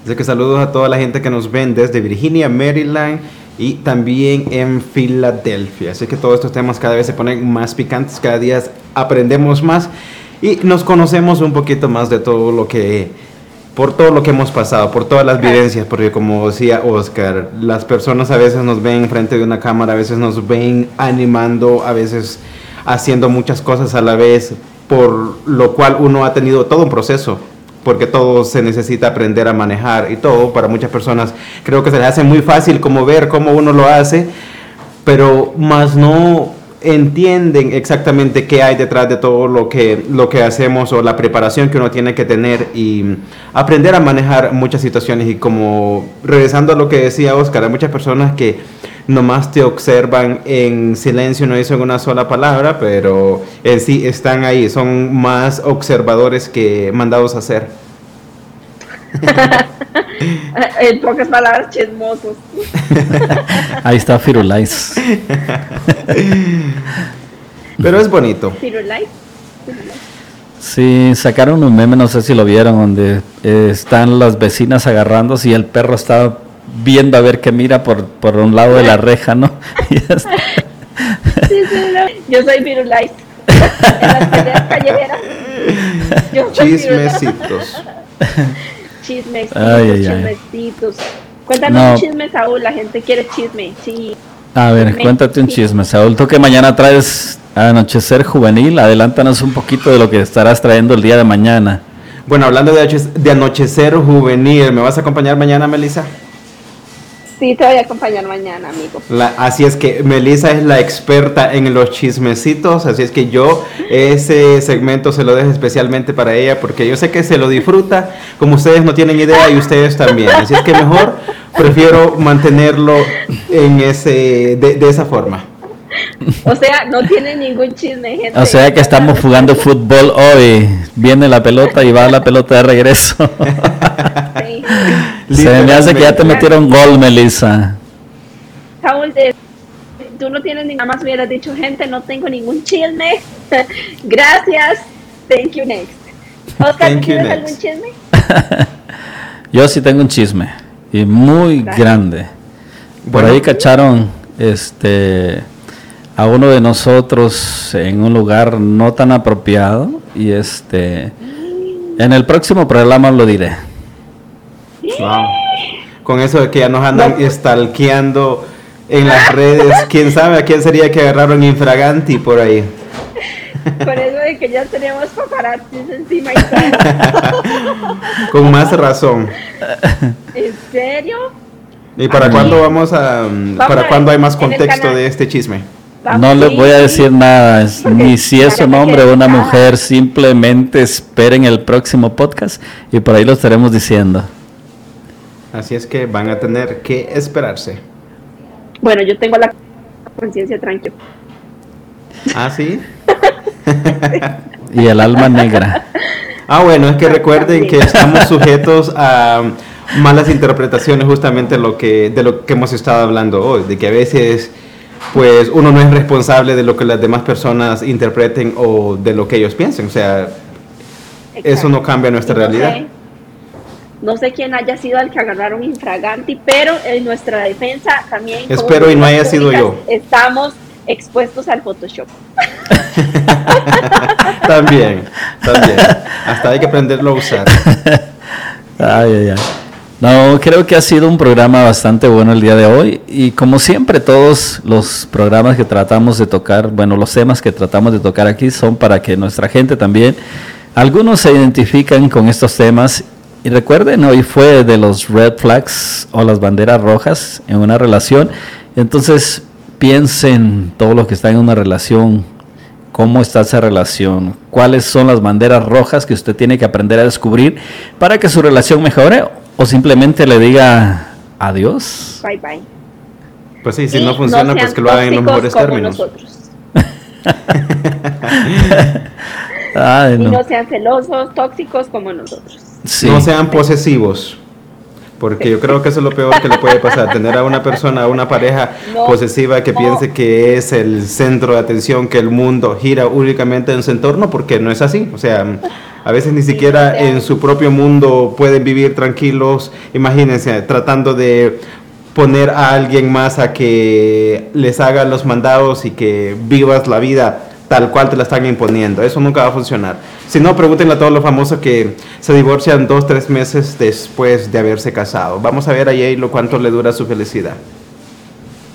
Así que saludos a toda la gente que nos ven desde Virginia, Maryland y también en Filadelfia. Así que todos estos temas cada vez se ponen más picantes, cada día aprendemos más y nos conocemos un poquito más de todo lo que por todo lo que hemos pasado, por todas las vivencias, porque como decía Oscar, las personas a veces nos ven frente de una cámara, a veces nos ven animando, a veces haciendo muchas cosas a la vez, por lo cual uno ha tenido todo un proceso, porque todo se necesita aprender a manejar y todo, para muchas personas. Creo que se les hace muy fácil como ver cómo uno lo hace, pero más no entienden exactamente qué hay detrás de todo lo que, lo que hacemos o la preparación que uno tiene que tener y aprender a manejar muchas situaciones y como regresando a lo que decía Oscar, hay muchas personas que nomás te observan en silencio, no dicen una sola palabra, pero en sí están ahí, son más observadores que mandados a hacer. en pocas palabras, chismosos. Ahí está Firulais. Pero es bonito. Firulais. Sí, sacaron un meme, no sé si lo vieron, donde eh, están las vecinas agarrándose y el perro está viendo a ver qué mira por, por un lado de la reja, ¿no? Yo soy Firulais. En las peleas callejeras. Chismecitos chismes, chismecitos. Cuéntanos un chisme, Saúl, la gente quiere chisme, sí. A ver, cuéntate un chisme, Saúl. Tú que mañana traes Anochecer Juvenil, adelántanos un poquito de lo que estarás trayendo el día de mañana. Bueno, hablando de, de Anochecer Juvenil, ¿me vas a acompañar mañana, Melissa? Sí, te voy a acompañar mañana, amigo. así es que Melissa es la experta en los chismecitos, así es que yo ese segmento se lo dejo especialmente para ella porque yo sé que se lo disfruta, como ustedes no tienen idea y ustedes también. Así es que mejor prefiero mantenerlo en ese de, esa forma. O sea, no tiene ningún chisme, gente. O sea que estamos jugando fútbol hoy. Viene la pelota y va la pelota de regreso. Se me hace que ya te metieron gol, Melissa. Saúl, tú no tienes ni nada más hubieras dicho, gente, no tengo ningún chisme. Gracias. Thank you next. Oscar, ¿tienes algún chisme? Yo sí tengo un chisme y muy grande. Por ahí cacharon este a uno de nosotros en un lugar no tan apropiado y este en el próximo programa lo diré. Con eso de que ya nos andan estalqueando en las redes, quién sabe a quién sería que agarraron infraganti por ahí. Con eso de que ya tenemos paparazzis encima y Con más razón. ¿En serio? ¿Y para cuándo vamos a, para cuándo hay más contexto de este chisme? No les voy a decir nada, ni si es un hombre o una mujer, simplemente esperen el próximo podcast y por ahí lo estaremos diciendo. Así es que van a tener que esperarse. Bueno, yo tengo la conciencia tranquila. ¿Ah, sí? y el alma negra. Ah, bueno, es que recuerden que estamos sujetos a malas interpretaciones justamente lo que, de lo que hemos estado hablando hoy, de que a veces pues uno no es responsable de lo que las demás personas interpreten o de lo que ellos piensen, o sea, eso no cambia nuestra realidad. No sé quién haya sido el que agarraron infraganti, pero en nuestra defensa también. Espero y no haya sido yo. Estamos expuestos al Photoshop. también, también. Hasta hay que aprenderlo a usar. ay, ay, ay. No, creo que ha sido un programa bastante bueno el día de hoy y como siempre todos los programas que tratamos de tocar, bueno, los temas que tratamos de tocar aquí son para que nuestra gente también, algunos se identifican con estos temas y recuerden, hoy fue de los red flags o las banderas rojas en una relación. Entonces piensen todos los que están en una relación, cómo está esa relación, cuáles son las banderas rojas que usted tiene que aprender a descubrir para que su relación mejore o simplemente le diga adiós. Bye bye. Pues sí, si no funciona, pues que lo hagan en los mejores términos. Y no sean celosos, tóxicos como nosotros. No sean posesivos. Porque yo creo que eso es lo peor que le puede pasar, tener a una persona, a una pareja posesiva que piense que es el centro de atención, que el mundo gira únicamente en su entorno, porque no es así. O sea, a veces ni siquiera en su propio mundo pueden vivir tranquilos. Imagínense, tratando de poner a alguien más a que les haga los mandados y que vivas la vida tal cual te la están imponiendo. Eso nunca va a funcionar. Si no, pregúntenle a todos los famosos que se divorcian dos, tres meses después de haberse casado. Vamos a ver a Yalo cuánto le dura su felicidad.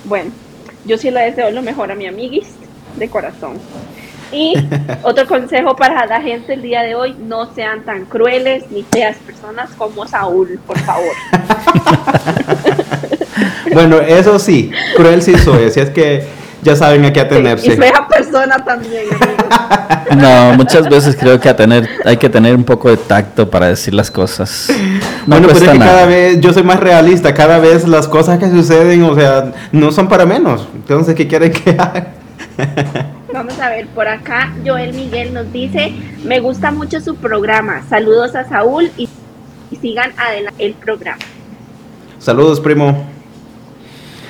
Bueno, yo sí le deseo lo mejor a mi amiguis de corazón. Y otro consejo para la gente el día de hoy, no sean tan crueles ni feas personas como Saúl, por favor. bueno, eso sí, cruel sí soy, así es que ya saben a qué atenerse. y fea persona también. No, muchas veces creo que a tener, hay que tener un poco de tacto para decir las cosas. bueno, pero es que cada vez yo soy más realista, cada vez las cosas que suceden, o sea, no son para menos. Entonces, ¿qué quieren que haga? Vamos a ver, por acá Joel Miguel nos dice, me gusta mucho su programa. Saludos a Saúl y, sigan adelante el programa. Saludos, primo.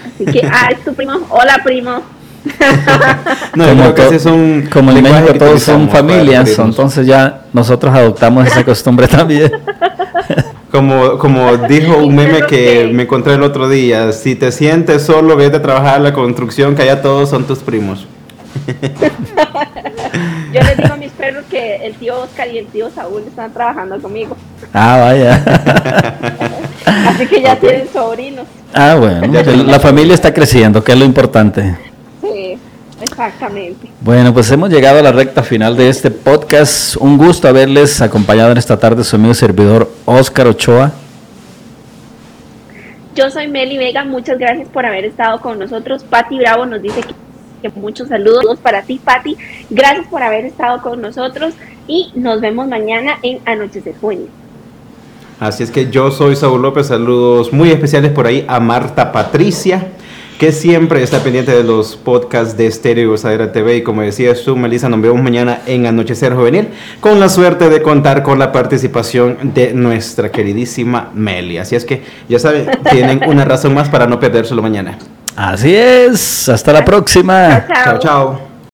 Así que, ah, es tu primo. Hola, primo no, como, que son como en México todos son familias, entonces ya nosotros adoptamos esa costumbre también. Como, como dijo un meme que me encontré el otro día, si te sientes solo, vete a trabajar a la construcción, que allá todos son tus primos. Yo les digo a mis perros que el tío Oscar y el tío Saúl están trabajando conmigo. Ah, vaya. Así que ya tienen sobrinos. Ah, bueno, la familia está creciendo, que es lo importante. Sí, exactamente. Bueno, pues hemos llegado a la recta final de este podcast. Un gusto haberles acompañado en esta tarde su amigo servidor Oscar Ochoa. Yo soy Meli Vega, muchas gracias por haber estado con nosotros. Patti Bravo nos dice que, muchos saludos para ti, Patti. Gracias por haber estado con nosotros y nos vemos mañana en Anochecer Juvenil. Así es que yo soy Saúl López, saludos muy especiales por ahí a Marta Patricia, que siempre está pendiente de los podcasts de Estéreo Gozadera TV. Y como decías tú, Melissa, nos vemos mañana en Anochecer Juvenil, con la suerte de contar con la participación de nuestra queridísima Meli. Así es que, ya saben, tienen una razón más para no perdérselo mañana. Así es, hasta la próxima. chao. chao.